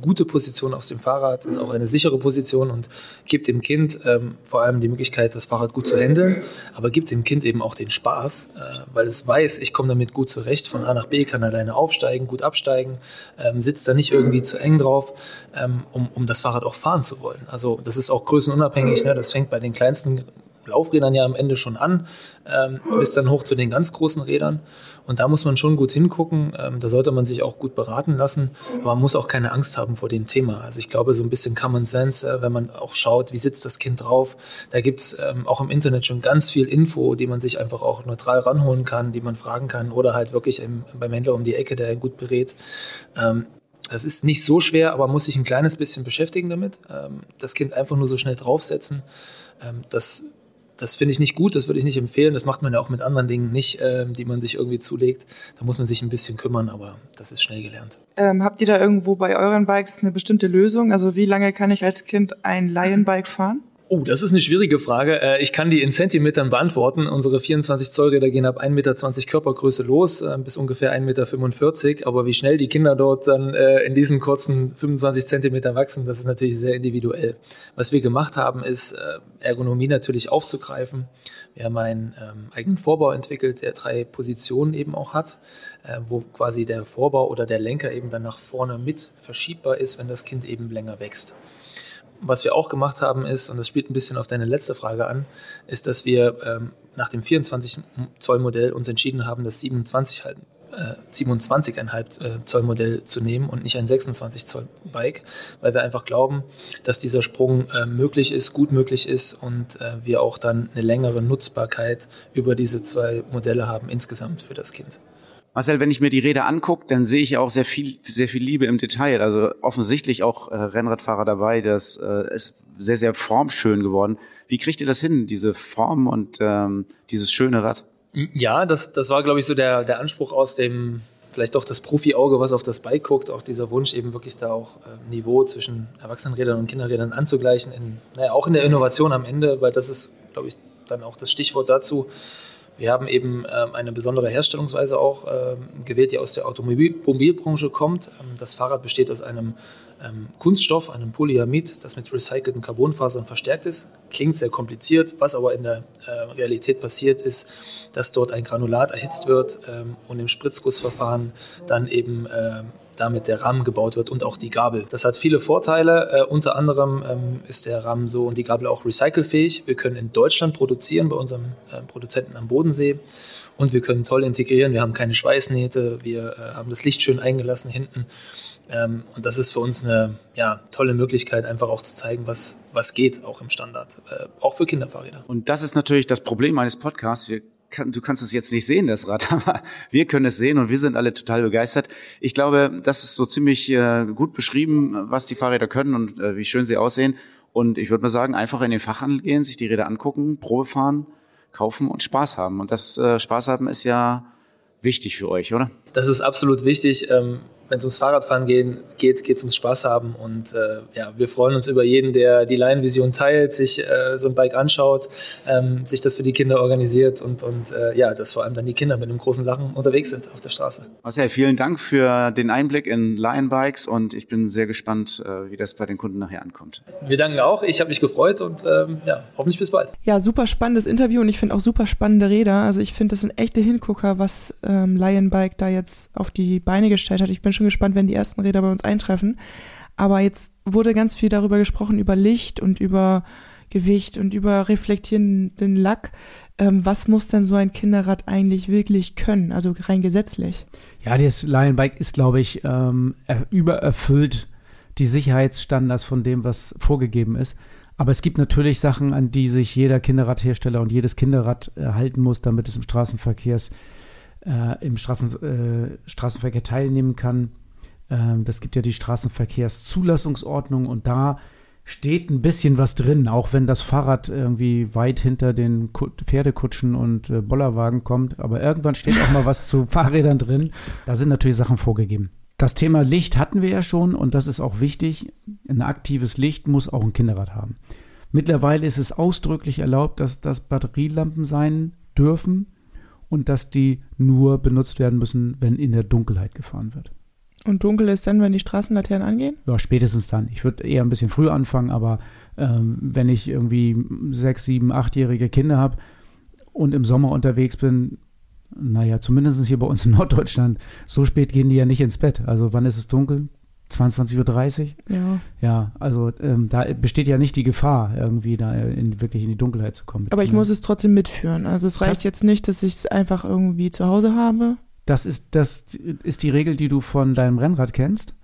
gute Position auf dem Fahrrad, ist auch eine sichere Position und gibt dem Kind ähm, vor allem die Möglichkeit, das Fahrrad gut zu handeln, aber gibt dem Kind eben auch den Spaß, äh, weil es weiß, ich komme damit gut zurecht, von A nach B kann alleine aufsteigen, gut absteigen, ähm, sitzt da nicht irgendwie zu eng drauf, ähm, um, um das Fahrrad auch fahren zu wollen. Also das ist auch größenunabhängig, ne? das fängt bei den kleinsten Laufrädern ja am Ende schon an, ähm, bis dann hoch zu den ganz großen Rädern. Und da muss man schon gut hingucken. Ähm, da sollte man sich auch gut beraten lassen. Aber man muss auch keine Angst haben vor dem Thema. Also ich glaube, so ein bisschen Common Sense, äh, wenn man auch schaut, wie sitzt das Kind drauf. Da gibt's ähm, auch im Internet schon ganz viel Info, die man sich einfach auch neutral ranholen kann, die man fragen kann oder halt wirklich im, beim Händler um die Ecke, der gut berät. Ähm, das ist nicht so schwer, aber man muss sich ein kleines bisschen beschäftigen damit. Ähm, das Kind einfach nur so schnell draufsetzen. Ähm, das das finde ich nicht gut, das würde ich nicht empfehlen. Das macht man ja auch mit anderen Dingen nicht, äh, die man sich irgendwie zulegt. Da muss man sich ein bisschen kümmern, aber das ist schnell gelernt. Ähm, habt ihr da irgendwo bei euren Bikes eine bestimmte Lösung? Also wie lange kann ich als Kind ein Lion-Bike fahren? Oh, das ist eine schwierige Frage. Äh, ich kann die in Zentimetern beantworten. Unsere 24 Zoll Räder gehen ab 1,20 Meter Körpergröße los äh, bis ungefähr 1,45 Meter. Aber wie schnell die Kinder dort dann äh, in diesen kurzen 25 Zentimeter wachsen, das ist natürlich sehr individuell. Was wir gemacht haben, ist Ergonomie natürlich aufzugreifen. Wir haben einen ähm, eigenen Vorbau entwickelt, der drei Positionen eben auch hat, wo quasi der Vorbau oder der Lenker eben dann nach vorne mit verschiebbar ist, wenn das Kind eben länger wächst was wir auch gemacht haben ist, und das spielt ein bisschen auf deine letzte Frage an, ist, dass wir ähm, nach dem 24 Zoll Modell uns entschieden haben, das 27 halt, äh, 27,5 äh, Zoll Modell zu nehmen und nicht ein 26 Zoll Bike, weil wir einfach glauben, dass dieser Sprung äh, möglich ist, gut möglich ist und äh, wir auch dann eine längere Nutzbarkeit über diese zwei Modelle haben insgesamt für das Kind. Marcel, wenn ich mir die Räder angucke, dann sehe ich auch sehr viel, sehr viel Liebe im Detail. Also offensichtlich auch äh, Rennradfahrer dabei. Das äh, ist sehr, sehr formschön geworden. Wie kriegt ihr das hin, diese Form und ähm, dieses schöne Rad? Ja, das, das war, glaube ich, so der, der Anspruch aus dem, vielleicht doch das Profi-Auge, was auf das Bike guckt, auch dieser Wunsch, eben wirklich da auch äh, Niveau zwischen Erwachsenenrädern und Kinderrädern anzugleichen, in, naja, auch in der Innovation am Ende, weil das ist, glaube ich, dann auch das Stichwort dazu. Wir haben eben ähm, eine besondere Herstellungsweise auch ähm, gewählt, die aus der Automobilbranche kommt. Ähm, das Fahrrad besteht aus einem ähm, Kunststoff, einem Polyamid, das mit recycelten Carbonfasern verstärkt ist. Klingt sehr kompliziert, was aber in der äh, Realität passiert ist, dass dort ein Granulat erhitzt wird ähm, und im Spritzgussverfahren dann eben äh, damit der Rahmen gebaut wird und auch die Gabel. Das hat viele Vorteile. Äh, unter anderem ähm, ist der Rahmen so und die Gabel auch recycelfähig. Wir können in Deutschland produzieren bei unserem äh, Produzenten am Bodensee und wir können toll integrieren. Wir haben keine Schweißnähte, wir äh, haben das Licht schön eingelassen hinten. Ähm, und das ist für uns eine ja, tolle Möglichkeit, einfach auch zu zeigen, was, was geht, auch im Standard, äh, auch für Kinderfahrräder. Und das ist natürlich das Problem meines Podcasts. Wir du kannst es jetzt nicht sehen, das Rad, (laughs) aber wir können es sehen und wir sind alle total begeistert. Ich glaube, das ist so ziemlich äh, gut beschrieben, was die Fahrräder können und äh, wie schön sie aussehen. Und ich würde mal sagen, einfach in den Fachhandel gehen, sich die Räder angucken, Probe fahren, kaufen und Spaß haben. Und das äh, Spaß haben ist ja wichtig für euch, oder? Das ist absolut wichtig. Wenn es ums Fahrradfahren gehen, geht, geht es ums Spaß haben. Und äh, ja, wir freuen uns über jeden, der die Laienvision teilt, sich äh, so ein Bike anschaut, ähm, sich das für die Kinder organisiert und, und äh, ja, dass vor allem dann die Kinder mit einem großen Lachen unterwegs sind auf der Straße. Marcel, vielen Dank für den Einblick in Lion Bikes und ich bin sehr gespannt, äh, wie das bei den Kunden nachher ankommt. Wir danken auch. Ich habe mich gefreut und ähm, ja, hoffentlich bis bald. Ja, super spannendes Interview und ich finde auch super spannende Räder. Also ich finde, das sind echte Hingucker, was ähm, Lion Bike da jetzt auf die Beine gestellt hat. Ich bin schon schon gespannt, wenn die ersten Räder bei uns eintreffen. Aber jetzt wurde ganz viel darüber gesprochen, über Licht und über Gewicht und über reflektierenden Lack. Ähm, was muss denn so ein Kinderrad eigentlich wirklich können, also rein gesetzlich? Ja, das Lion Bike ist, glaube ich, ähm, übererfüllt die Sicherheitsstandards von dem, was vorgegeben ist. Aber es gibt natürlich Sachen, an die sich jeder Kinderradhersteller und jedes Kinderrad äh, halten muss, damit es im Straßenverkehrs äh, im Strafen, äh, Straßenverkehr teilnehmen kann. Ähm, das gibt ja die Straßenverkehrszulassungsordnung und da steht ein bisschen was drin, auch wenn das Fahrrad irgendwie weit hinter den Pferdekutschen und äh, Bollerwagen kommt. Aber irgendwann steht auch mal was zu (laughs) Fahrrädern drin. Da sind natürlich Sachen vorgegeben. Das Thema Licht hatten wir ja schon und das ist auch wichtig. Ein aktives Licht muss auch ein Kinderrad haben. Mittlerweile ist es ausdrücklich erlaubt, dass das Batterielampen sein dürfen und dass die nur benutzt werden müssen, wenn in der Dunkelheit gefahren wird. Und dunkel ist dann, wenn die Straßenlaternen angehen? Ja, spätestens dann. Ich würde eher ein bisschen früher anfangen, aber ähm, wenn ich irgendwie sechs, sieben, achtjährige Kinder habe und im Sommer unterwegs bin, naja, zumindest hier bei uns in Norddeutschland, so spät gehen die ja nicht ins Bett. Also wann ist es dunkel? 22.30 Uhr? Ja. Ja, also ähm, da besteht ja nicht die Gefahr, irgendwie da in, wirklich in die Dunkelheit zu kommen. Aber ich muss es trotzdem mitführen. Also es reicht Das- jetzt nicht, dass ich es einfach irgendwie zu Hause habe. Das ist, das ist die Regel, die du von deinem Rennrad kennst,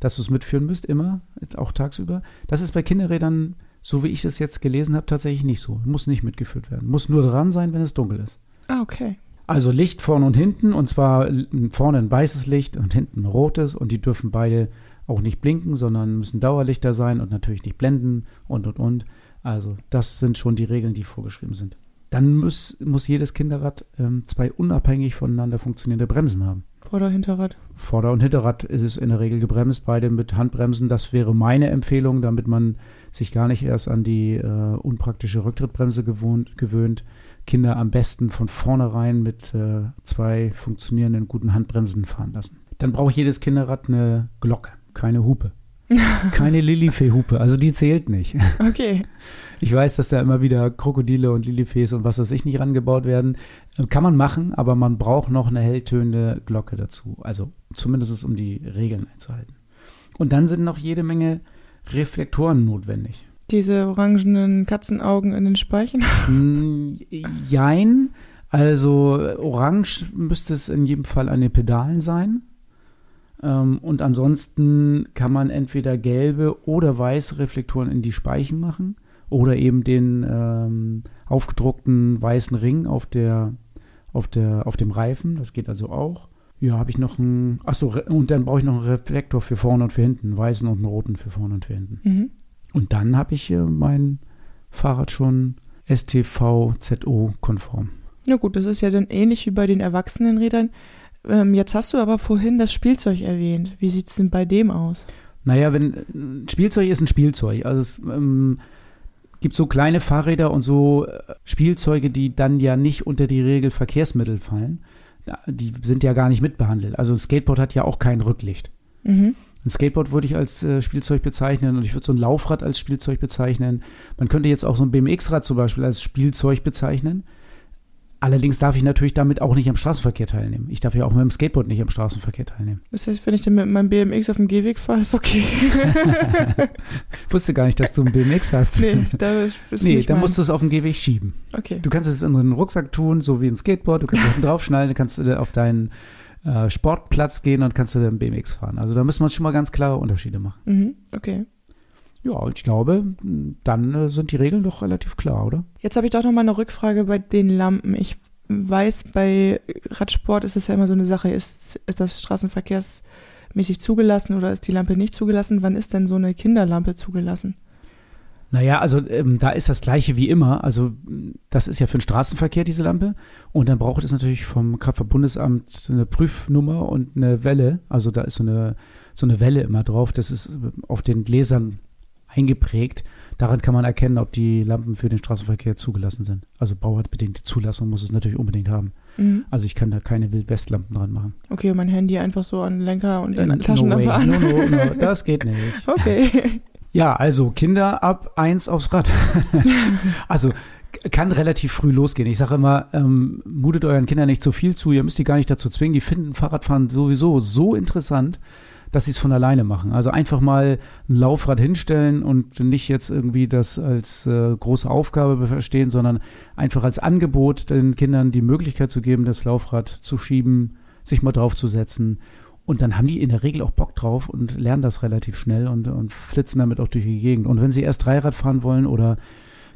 dass du es mitführen müsst, immer, auch tagsüber. Das ist bei Kinderrädern, so wie ich das jetzt gelesen habe, tatsächlich nicht so. Muss nicht mitgeführt werden. Muss nur dran sein, wenn es dunkel ist. Ah, okay. Also Licht vorne und hinten, und zwar vorne ein weißes Licht und hinten ein rotes, und die dürfen beide auch nicht blinken, sondern müssen Dauerlichter sein und natürlich nicht blenden und und und. Also, das sind schon die Regeln, die vorgeschrieben sind. Dann muss, muss jedes Kinderrad ähm, zwei unabhängig voneinander funktionierende Bremsen haben. Vorder-, Hinterrad. Vorder- und Hinterrad ist es in der Regel gebremst, beide mit Handbremsen. Das wäre meine Empfehlung, damit man sich gar nicht erst an die äh, unpraktische Rücktrittbremse gewohnt, gewöhnt. Kinder am besten von vornherein mit äh, zwei funktionierenden guten Handbremsen fahren lassen. Dann braucht jedes Kinderrad eine Glocke, keine Hupe. (laughs) Keine Lilifee-Hupe, also die zählt nicht. Okay. Ich weiß, dass da immer wieder Krokodile und Lilifees und was weiß ich nicht rangebaut werden. Kann man machen, aber man braucht noch eine helltönende Glocke dazu. Also zumindest um die Regeln einzuhalten. Und dann sind noch jede Menge Reflektoren notwendig. Diese orangenen Katzenaugen in den Speichen. Mm, (laughs) Jein. Also orange müsste es in jedem Fall an den Pedalen sein. Ähm, und ansonsten kann man entweder gelbe oder weiße Reflektoren in die Speichen machen oder eben den ähm, aufgedruckten weißen Ring auf der auf der auf dem Reifen. Das geht also auch. Ja, habe ich noch einen. Achso, und dann brauche ich noch einen Reflektor für vorne und für hinten, einen weißen und einen roten für vorne und für hinten. Mhm. Und dann habe ich äh, mein Fahrrad schon STVZO-konform. Na gut, das ist ja dann ähnlich wie bei den Erwachsenenrädern. Ähm, jetzt hast du aber vorhin das Spielzeug erwähnt. Wie sieht es denn bei dem aus? Naja, wenn ein Spielzeug ist ein Spielzeug. Also es ähm, gibt so kleine Fahrräder und so äh, Spielzeuge, die dann ja nicht unter die Regel Verkehrsmittel fallen. Die sind ja gar nicht mitbehandelt. Also ein Skateboard hat ja auch kein Rücklicht. Mhm. Ein Skateboard würde ich als äh, Spielzeug bezeichnen und ich würde so ein Laufrad als Spielzeug bezeichnen. Man könnte jetzt auch so ein BMX-Rad zum Beispiel als Spielzeug bezeichnen. Allerdings darf ich natürlich damit auch nicht am Straßenverkehr teilnehmen. Ich darf ja auch mit dem Skateboard nicht am Straßenverkehr teilnehmen. Das heißt, wenn ich dann mit meinem BMX auf dem Gehweg fahre, ist okay. Ich (laughs) wusste gar nicht, dass du ein BMX hast. nee, da ist, nee, dann mein- musst du es auf den Gehweg schieben. Okay. Du kannst es in einen Rucksack tun, so wie ein Skateboard. Du kannst es (laughs) draufschnallen, du kannst auf deinen äh, Sportplatz gehen und kannst du dann BMX fahren. Also da müssen wir schon mal ganz klare Unterschiede machen. Mhm. Okay. Ja, und ich glaube, dann äh, sind die Regeln doch relativ klar, oder? Jetzt habe ich doch noch mal eine Rückfrage bei den Lampen. Ich weiß, bei Radsport ist es ja immer so eine Sache, ist, ist das straßenverkehrsmäßig zugelassen oder ist die Lampe nicht zugelassen? Wann ist denn so eine Kinderlampe zugelassen? Naja, also ähm, da ist das gleiche wie immer. Also das ist ja für den Straßenverkehr diese Lampe. Und dann braucht es natürlich vom Kraftfahrtbundesamt eine Prüfnummer und eine Welle. Also da ist so eine, so eine Welle immer drauf. Das ist auf den Gläsern eingeprägt. Daran kann man erkennen, ob die Lampen für den Straßenverkehr zugelassen sind. Also bauartbedingte Zulassung muss es natürlich unbedingt haben. Mhm. Also ich kann da keine Wildwestlampen dran machen. Okay, mein Handy einfach so an den Lenker und dann No an Taschenlampe way. an. No, no, no, das geht nicht. (laughs) Okay. Ja, also Kinder ab eins aufs Rad. (laughs) also kann relativ früh losgehen. Ich sage immer, ähm, mutet euren Kindern nicht zu viel zu, ihr müsst die gar nicht dazu zwingen. Die finden Fahrradfahren sowieso so interessant, dass sie es von alleine machen. Also einfach mal ein Laufrad hinstellen und nicht jetzt irgendwie das als äh, große Aufgabe verstehen, sondern einfach als Angebot den Kindern die Möglichkeit zu geben, das Laufrad zu schieben, sich mal draufzusetzen. Und dann haben die in der Regel auch Bock drauf und lernen das relativ schnell und, und flitzen damit auch durch die Gegend. Und wenn sie erst Dreirad fahren wollen oder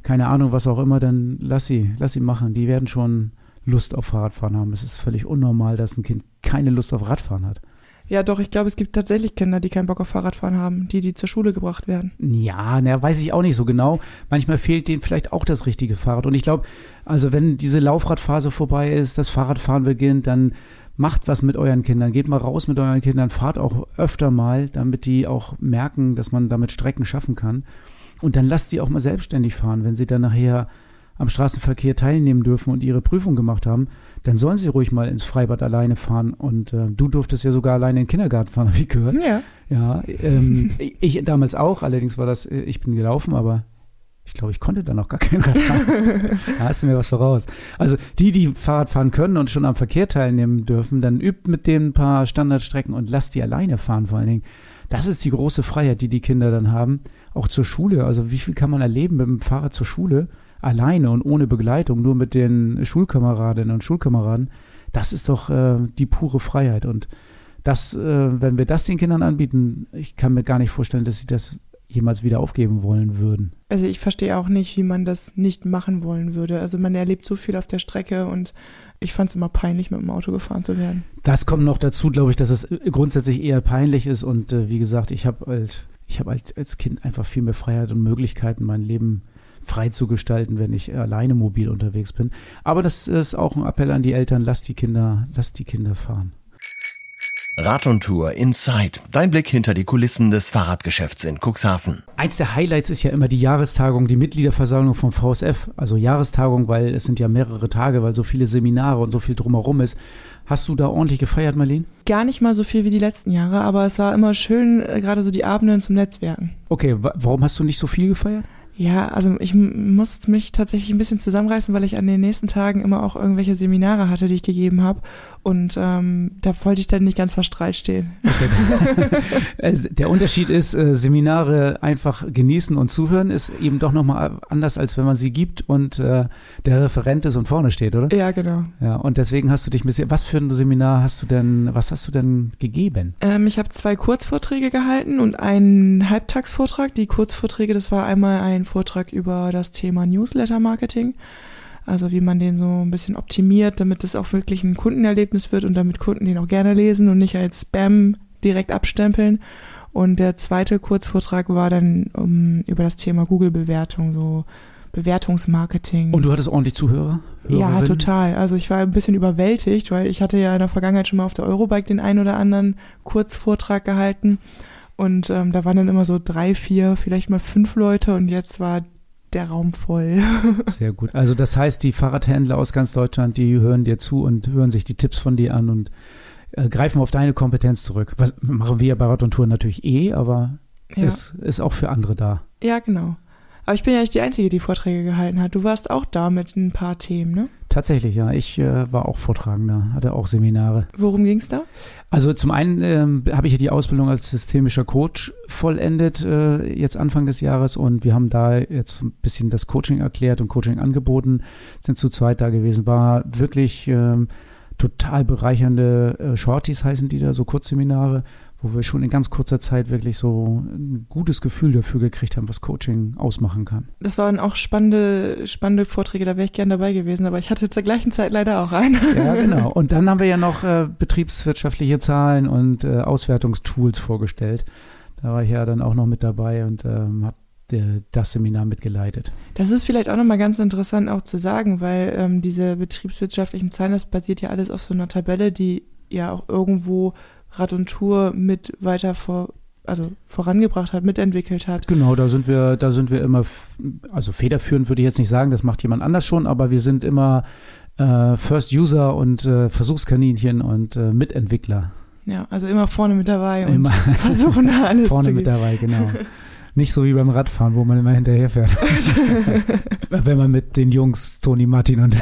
keine Ahnung, was auch immer, dann lass sie, lass sie machen. Die werden schon Lust auf Fahrradfahren haben. Es ist völlig unnormal, dass ein Kind keine Lust auf Radfahren hat. Ja, doch, ich glaube, es gibt tatsächlich Kinder, die keinen Bock auf Fahrradfahren haben, die, die zur Schule gebracht werden. Ja, na, weiß ich auch nicht so genau. Manchmal fehlt denen vielleicht auch das richtige Fahrrad. Und ich glaube, also wenn diese Laufradphase vorbei ist, das Fahrradfahren beginnt, dann macht was mit euren Kindern. Geht mal raus mit euren Kindern, fahrt auch öfter mal, damit die auch merken, dass man damit Strecken schaffen kann. Und dann lasst sie auch mal selbstständig fahren, wenn sie dann nachher am Straßenverkehr teilnehmen dürfen und ihre Prüfung gemacht haben, dann sollen sie ruhig mal ins Freibad alleine fahren. Und äh, du durftest ja sogar alleine in den Kindergarten fahren, (laughs) habe ich gehört. Ja. Ja, ähm, (laughs) ich damals auch, allerdings war das, äh, ich bin gelaufen, aber ich glaube, ich konnte da noch gar kein Rad fahren. (laughs) da hast du mir was voraus. Also die, die Fahrrad fahren können und schon am Verkehr teilnehmen dürfen, dann übt mit denen ein paar Standardstrecken und lasst die alleine fahren vor allen Dingen. Das ist die große Freiheit, die die Kinder dann haben. Auch zur Schule. Also wie viel kann man erleben mit dem Fahrrad zur Schule? Alleine und ohne Begleitung, nur mit den Schulkameradinnen und Schulkameraden. Das ist doch äh, die pure Freiheit. Und das, äh, wenn wir das den Kindern anbieten, ich kann mir gar nicht vorstellen, dass sie das jemals wieder aufgeben wollen würden. Also ich verstehe auch nicht, wie man das nicht machen wollen würde. Also man erlebt so viel auf der Strecke und ich fand es immer peinlich, mit dem Auto gefahren zu werden. Das kommt noch dazu, glaube ich, dass es grundsätzlich eher peinlich ist und äh, wie gesagt, ich habe halt, ich habe halt als Kind einfach viel mehr Freiheit und Möglichkeiten, mein Leben frei zu gestalten, wenn ich alleine mobil unterwegs bin. Aber das ist auch ein Appell an die Eltern, lasst die Kinder, lasst die Kinder fahren. Rad und Tour Inside. Dein Blick hinter die Kulissen des Fahrradgeschäfts in Cuxhaven. Eins der Highlights ist ja immer die Jahrestagung, die Mitgliederversammlung vom VSF. Also Jahrestagung, weil es sind ja mehrere Tage, weil so viele Seminare und so viel drumherum ist. Hast du da ordentlich gefeiert, Marlene? Gar nicht mal so viel wie die letzten Jahre, aber es war immer schön, äh, gerade so die Abende zum Netzwerken. Okay, warum hast du nicht so viel gefeiert? Ja, also ich muss mich tatsächlich ein bisschen zusammenreißen, weil ich an den nächsten Tagen immer auch irgendwelche Seminare hatte, die ich gegeben habe. Und ähm, da wollte ich dann nicht ganz verstrahlt stehen. Okay. (laughs) der Unterschied ist, äh, Seminare einfach genießen und zuhören ist eben doch nochmal anders, als wenn man sie gibt und äh, der Referent ist und vorne steht, oder? Ja, genau. Ja, und deswegen hast du dich ein bisschen, was für ein Seminar hast du denn, was hast du denn gegeben? Ähm, ich habe zwei Kurzvorträge gehalten und einen Halbtagsvortrag. Die Kurzvorträge, das war einmal ein Vortrag über das Thema Newsletter-Marketing. Also wie man den so ein bisschen optimiert, damit es auch wirklich ein Kundenerlebnis wird und damit Kunden den auch gerne lesen und nicht als Spam direkt abstempeln. Und der zweite Kurzvortrag war dann um, über das Thema Google-Bewertung, so Bewertungsmarketing. Und du hattest ordentlich Zuhörer? Ja, total. Also ich war ein bisschen überwältigt, weil ich hatte ja in der Vergangenheit schon mal auf der Eurobike den einen oder anderen Kurzvortrag gehalten. Und ähm, da waren dann immer so drei, vier, vielleicht mal fünf Leute und jetzt war der Raum voll. (laughs) Sehr gut. Also das heißt, die Fahrradhändler aus ganz Deutschland, die hören dir zu und hören sich die Tipps von dir an und äh, greifen auf deine Kompetenz zurück. Was machen wir bei Rad und Tour natürlich eh, aber ja. das ist auch für andere da. Ja, genau. Aber ich bin ja nicht die Einzige, die Vorträge gehalten hat. Du warst auch da mit ein paar Themen, ne? Tatsächlich, ja. Ich äh, war auch Vortragender, hatte auch Seminare. Worum ging es da? Also zum einen ähm, habe ich ja die Ausbildung als systemischer Coach vollendet, äh, jetzt Anfang des Jahres. Und wir haben da jetzt ein bisschen das Coaching erklärt und Coaching angeboten, sind zu zweit da gewesen. War wirklich ähm, total bereichernde äh, Shorties heißen die da, so Kurzseminare wo wir schon in ganz kurzer Zeit wirklich so ein gutes Gefühl dafür gekriegt haben, was Coaching ausmachen kann. Das waren auch spannende, spannende Vorträge, da wäre ich gern dabei gewesen, aber ich hatte zur gleichen Zeit leider auch einen. Ja, (laughs) genau. Und dann haben wir ja noch äh, betriebswirtschaftliche Zahlen und äh, Auswertungstools vorgestellt. Da war ich ja dann auch noch mit dabei und ähm, habe das Seminar mitgeleitet. Das ist vielleicht auch nochmal ganz interessant auch zu sagen, weil ähm, diese betriebswirtschaftlichen Zahlen, das basiert ja alles auf so einer Tabelle, die ja auch irgendwo Rad und Tour mit weiter vor, also vorangebracht hat, mitentwickelt hat. Genau, da sind wir, da sind wir immer, also federführend würde ich jetzt nicht sagen, das macht jemand anders schon, aber wir sind immer äh, First User und äh, Versuchskaninchen und äh, Mitentwickler. Ja, also immer vorne mit dabei und immer versuchen da (laughs) alles vorne zu mit dabei, genau. (laughs) Nicht so wie beim Radfahren, wo man immer hinterherfährt. (laughs) Wenn man mit den Jungs Toni Martin und, (laughs) ja,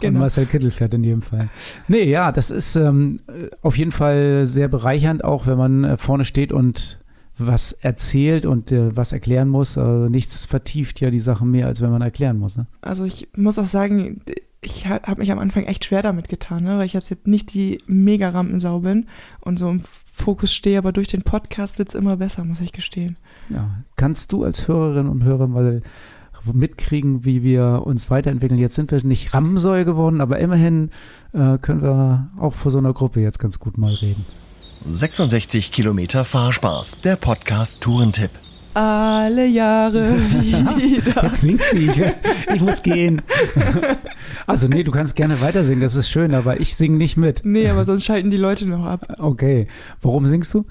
genau. und Marcel Kittel fährt in jedem Fall. Nee, ja, das ist ähm, auf jeden Fall sehr bereichernd, auch wenn man äh, vorne steht und was erzählt und äh, was erklären muss. Also nichts vertieft ja die Sachen mehr, als wenn man erklären muss. Ne? Also ich muss auch sagen, ich habe mich am Anfang echt schwer damit getan, ne? weil ich jetzt nicht die Mega-Rampensau bin und so im Fokus stehe, aber durch den Podcast wird es immer besser, muss ich gestehen. Ja. Kannst du als Hörerin und Hörer mal mitkriegen, wie wir uns weiterentwickeln? Jetzt sind wir nicht Rampensäule geworden, aber immerhin äh, können wir auch vor so einer Gruppe jetzt ganz gut mal reden. 66 Kilometer Fahrspaß, der Podcast Tourentipp. Alle Jahre wieder. (laughs) Jetzt singt sie. Ich, ich muss gehen. Also nee, du kannst gerne weiter singen, das ist schön, aber ich singe nicht mit. Nee, aber sonst schalten die Leute noch ab. Okay. Warum singst du?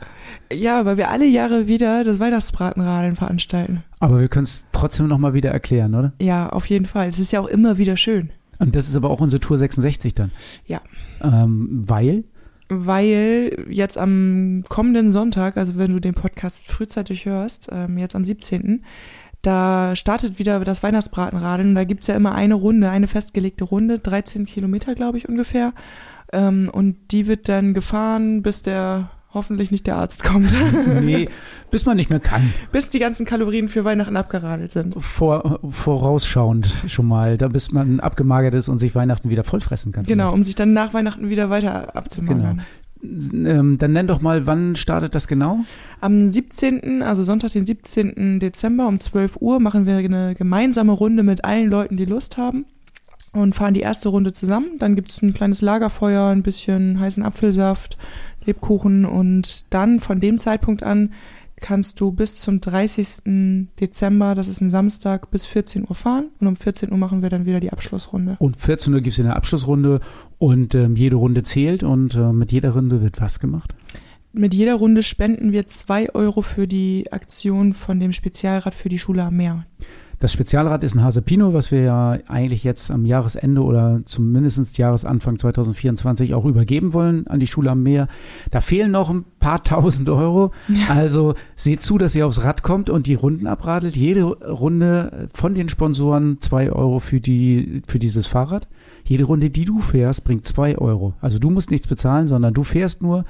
Ja, weil wir alle Jahre wieder das Weihnachtsbratenradeln veranstalten. Aber wir können es trotzdem noch mal wieder erklären, oder? Ja, auf jeden Fall. Es ist ja auch immer wieder schön. Und das ist aber auch unsere Tour 66 dann. Ja. Ähm, weil? Weil jetzt am kommenden Sonntag, also wenn du den Podcast frühzeitig hörst, ähm, jetzt am 17., da startet wieder das Weihnachtsbratenradeln. Da gibt's ja immer eine Runde, eine festgelegte Runde, 13 Kilometer, glaube ich, ungefähr. Ähm, und die wird dann gefahren, bis der hoffentlich nicht der Arzt kommt. (laughs) Nee, bis man nicht mehr kann. bis die ganzen Kalorien für Weihnachten abgeradelt sind. Vor, vorausschauend schon mal, da bis man abgemagert ist und sich Weihnachten wieder vollfressen kann. Genau, um sich dann nach Weihnachten wieder weiter abzumagern. Ähm, dann nenn doch mal, wann startet das genau? Am 17., also Sonntag, den 17. Dezember um 12 Uhr machen wir eine gemeinsame Runde mit allen Leuten, die Lust haben und fahren die erste Runde zusammen. Dann gibt's ein kleines Lagerfeuer, ein bisschen heißen Apfelsaft, Lebkuchen und dann von dem Zeitpunkt an kannst du bis zum 30. Dezember, das ist ein Samstag, bis 14 Uhr fahren und um 14 Uhr machen wir dann wieder die Abschlussrunde. Und 14 Uhr gibt es eine Abschlussrunde und ähm, jede Runde zählt und äh, mit jeder Runde wird was gemacht? Mit jeder Runde spenden wir zwei Euro für die Aktion von dem Spezialrad für die Schule am Meer. Das Spezialrad ist ein Hasepino, was wir ja eigentlich jetzt am Jahresende oder zumindest Jahresanfang 2024 auch übergeben wollen an die Schule am Meer. Da fehlen noch ein paar tausend Euro. Ja. Also seht zu, dass ihr aufs Rad kommt und die Runden abradelt. Jede Runde von den Sponsoren zwei Euro für, die, für dieses Fahrrad. Jede Runde, die du fährst, bringt zwei Euro. Also du musst nichts bezahlen, sondern du fährst nur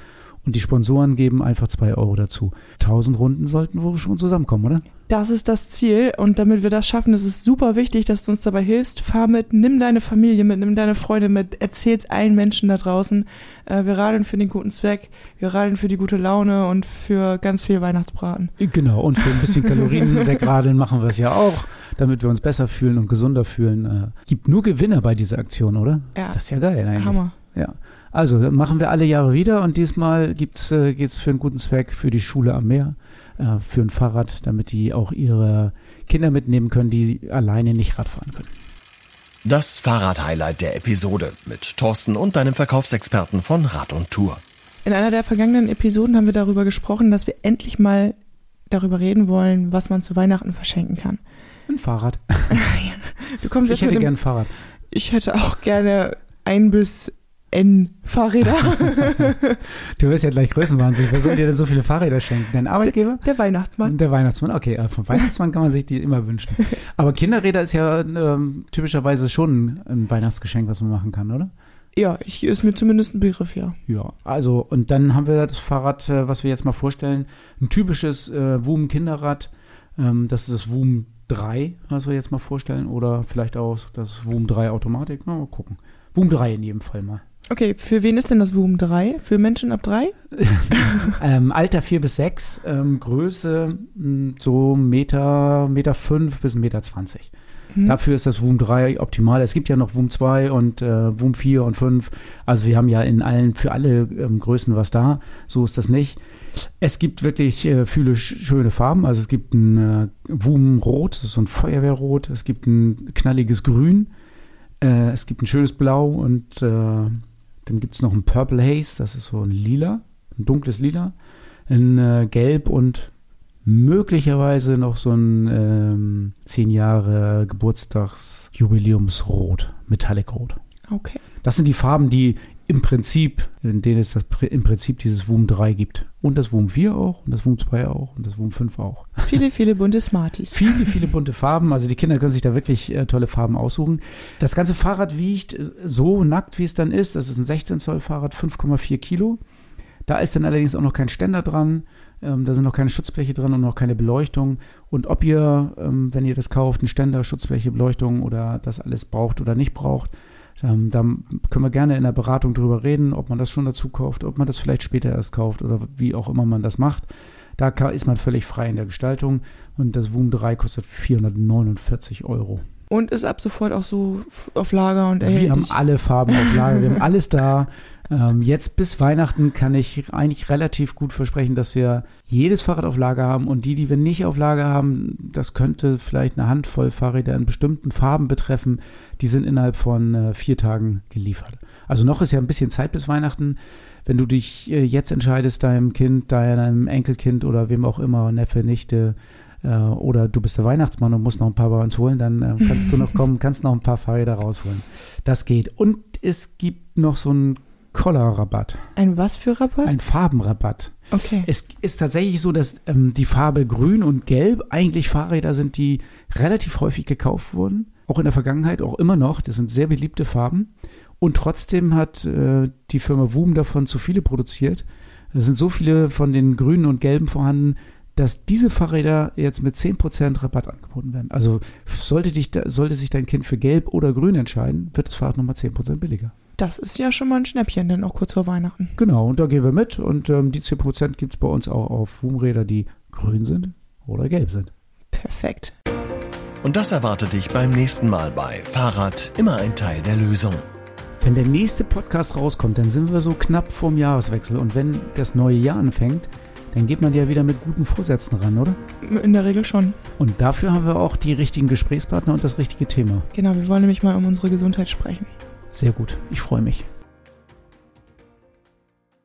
und die Sponsoren geben einfach zwei Euro dazu. Tausend Runden sollten wohl schon zusammenkommen, oder? Das ist das Ziel und damit wir das schaffen, ist es super wichtig, dass du uns dabei hilfst. Fahr mit, nimm deine Familie mit, nimm deine Freunde mit, erzähl's allen Menschen da draußen. Äh, wir radeln für den guten Zweck, wir radeln für die gute Laune und für ganz viel Weihnachtsbraten. Genau, und für ein bisschen Kalorien (laughs) wegradeln machen wir es ja auch, damit wir uns besser fühlen und gesunder fühlen. Äh, gibt nur Gewinner bei dieser Aktion, oder? Ja. Das ist ja geil eigentlich. Hammer. Ja. Also machen wir alle Jahre wieder und diesmal gibt's, äh, geht's für einen guten Zweck für die Schule am Meer, äh, für ein Fahrrad, damit die auch ihre Kinder mitnehmen können, die alleine nicht Rad fahren können. Das Fahrrad-Highlight der Episode mit Thorsten und deinem Verkaufsexperten von Rad und Tour. In einer der vergangenen Episoden haben wir darüber gesprochen, dass wir endlich mal darüber reden wollen, was man zu Weihnachten verschenken kann. Ein Fahrrad. (laughs) Du kommst Ich jetzt hätte dem- gern ein Fahrrad. ich hätte auch gerne ein bis N Fahrräder. (laughs) Du wirst ja gleich größenwahnsinnig. Wer soll dir denn so viele Fahrräder schenken? Dein Arbeitgeber? Der Weihnachtsmann. Der Weihnachtsmann, okay, äh, vom Weihnachtsmann kann man sich die immer wünschen. Aber Kinderräder ist ja ähm, typischerweise schon ein Weihnachtsgeschenk, was man machen kann, oder? Ja, ich ist mir zumindest ein Begriff, ja. Ja, also und dann haben wir das Fahrrad, äh, was wir jetzt mal vorstellen, ein typisches äh, Woom Kinderrad. Ähm, das ist das Woom 3, was wir jetzt mal vorstellen, oder vielleicht auch das Woom 3 Automatik. Na, mal gucken. Woom 3 in jedem Fall mal. Okay, für wen ist denn das Woom 3? Für Menschen ab 3? (laughs) Ähm, Alter 4 bis 6, ähm, Größe mh, so Meter, Meter 5 bis Meter 20. Hm? Dafür ist das Woom 3 optimal. Es gibt ja noch Woom 2 und äh, Woom 4 und 5. Also wir haben ja in allen, für alle ähm, Größen was da. So ist das nicht. Es gibt wirklich äh, viele sch schöne Farben. Also es gibt ein äh, Woom Rot, das ist so ein Feuerwehrrot. Es gibt ein knalliges Grün. Äh, es gibt ein schönes Blau und äh, dann gibt es noch ein Purple Haze, das ist so ein Lila, ein dunkles Lila. Ein äh, Gelb und möglicherweise noch so ein ähm, 10 Jahre Geburtstagsjubiläumsrot, Metallicrot. Okay. Das sind die Farben, die im Prinzip, in denen es das, im Prinzip dieses Woom 3 gibt. Und das Woom 4 auch, und das Woom 2 auch, und das Woom 5 auch. Viele, (laughs) viele bunte Smarties. Viele, viele bunte Farben. Also die Kinder können sich da wirklich äh, tolle Farben aussuchen. Das ganze Fahrrad wiegt äh, so nackt, wie es dann ist. Das ist ein 16 Zoll Fahrrad, 5,4 Kilo. Da ist dann allerdings auch noch kein Ständer dran. Ähm, da sind noch keine Schutzbleche dran und noch keine Beleuchtung. Und ob ihr, ähm, wenn ihr das kauft, einen Ständer, Schutzbleche, Beleuchtung oder das alles braucht oder nicht braucht, ähm, da können wir gerne in der Beratung drüber reden, ob man das schon dazu kauft, ob man das vielleicht später erst kauft oder wie auch immer man das macht. Da ist man völlig frei in der Gestaltung und das Woom 3 kostet 449 Euro. Und ist ab sofort auch so auf Lager und Wir erhältlich. haben alle Farben auf Lager, wir haben alles da. Ähm, jetzt bis Weihnachten kann ich eigentlich relativ gut versprechen, dass wir jedes Fahrrad auf Lager haben und die, die wir nicht auf Lager haben, das könnte vielleicht eine Handvoll Fahrräder in bestimmten Farben betreffen, die sind innerhalb von äh, vier Tagen geliefert. Also noch ist ja ein bisschen Zeit bis Weihnachten. Wenn du dich äh, jetzt entscheidest, deinem Kind, deinem Enkelkind oder wem auch immer, Neffe, Nichte, äh, oder du bist der Weihnachtsmann und musst noch ein paar bei uns holen, dann äh, kannst du noch (laughs) kommen, kannst noch ein paar Fahrräder rausholen. Das geht. Und es gibt noch so einen Collar-Rabatt. Ein was für Rabatt? Ein Farbenrabatt. Okay. Es ist tatsächlich so, dass ähm, die Farbe Grün und Gelb eigentlich Fahrräder sind, die relativ häufig gekauft wurden. Auch in der Vergangenheit, auch immer noch. Das sind sehr beliebte Farben. Und trotzdem hat äh, die Firma Woom davon zu viele produziert. Es sind so viele von den Grünen und Gelben vorhanden, dass diese Fahrräder jetzt mit 10% Rabatt angeboten werden. Also sollte, dich, sollte sich dein Kind für Gelb oder Grün entscheiden, wird das Fahrrad nochmal 10% billiger. Das ist ja schon mal ein Schnäppchen, denn auch kurz vor Weihnachten. Genau, und da gehen wir mit. Und ähm, die 10% gibt es bei uns auch auf Woom-Räder, die grün sind oder gelb sind. Perfekt. Und das erwartet dich beim nächsten Mal bei Fahrrad immer ein Teil der Lösung. Wenn der nächste Podcast rauskommt, dann sind wir so knapp vorm Jahreswechsel. Und wenn das neue Jahr anfängt, dann geht man ja wieder mit guten Vorsätzen ran, oder? In der Regel schon. Und dafür haben wir auch die richtigen Gesprächspartner und das richtige Thema. Genau, wir wollen nämlich mal um unsere Gesundheit sprechen. Sehr gut, ich freue mich.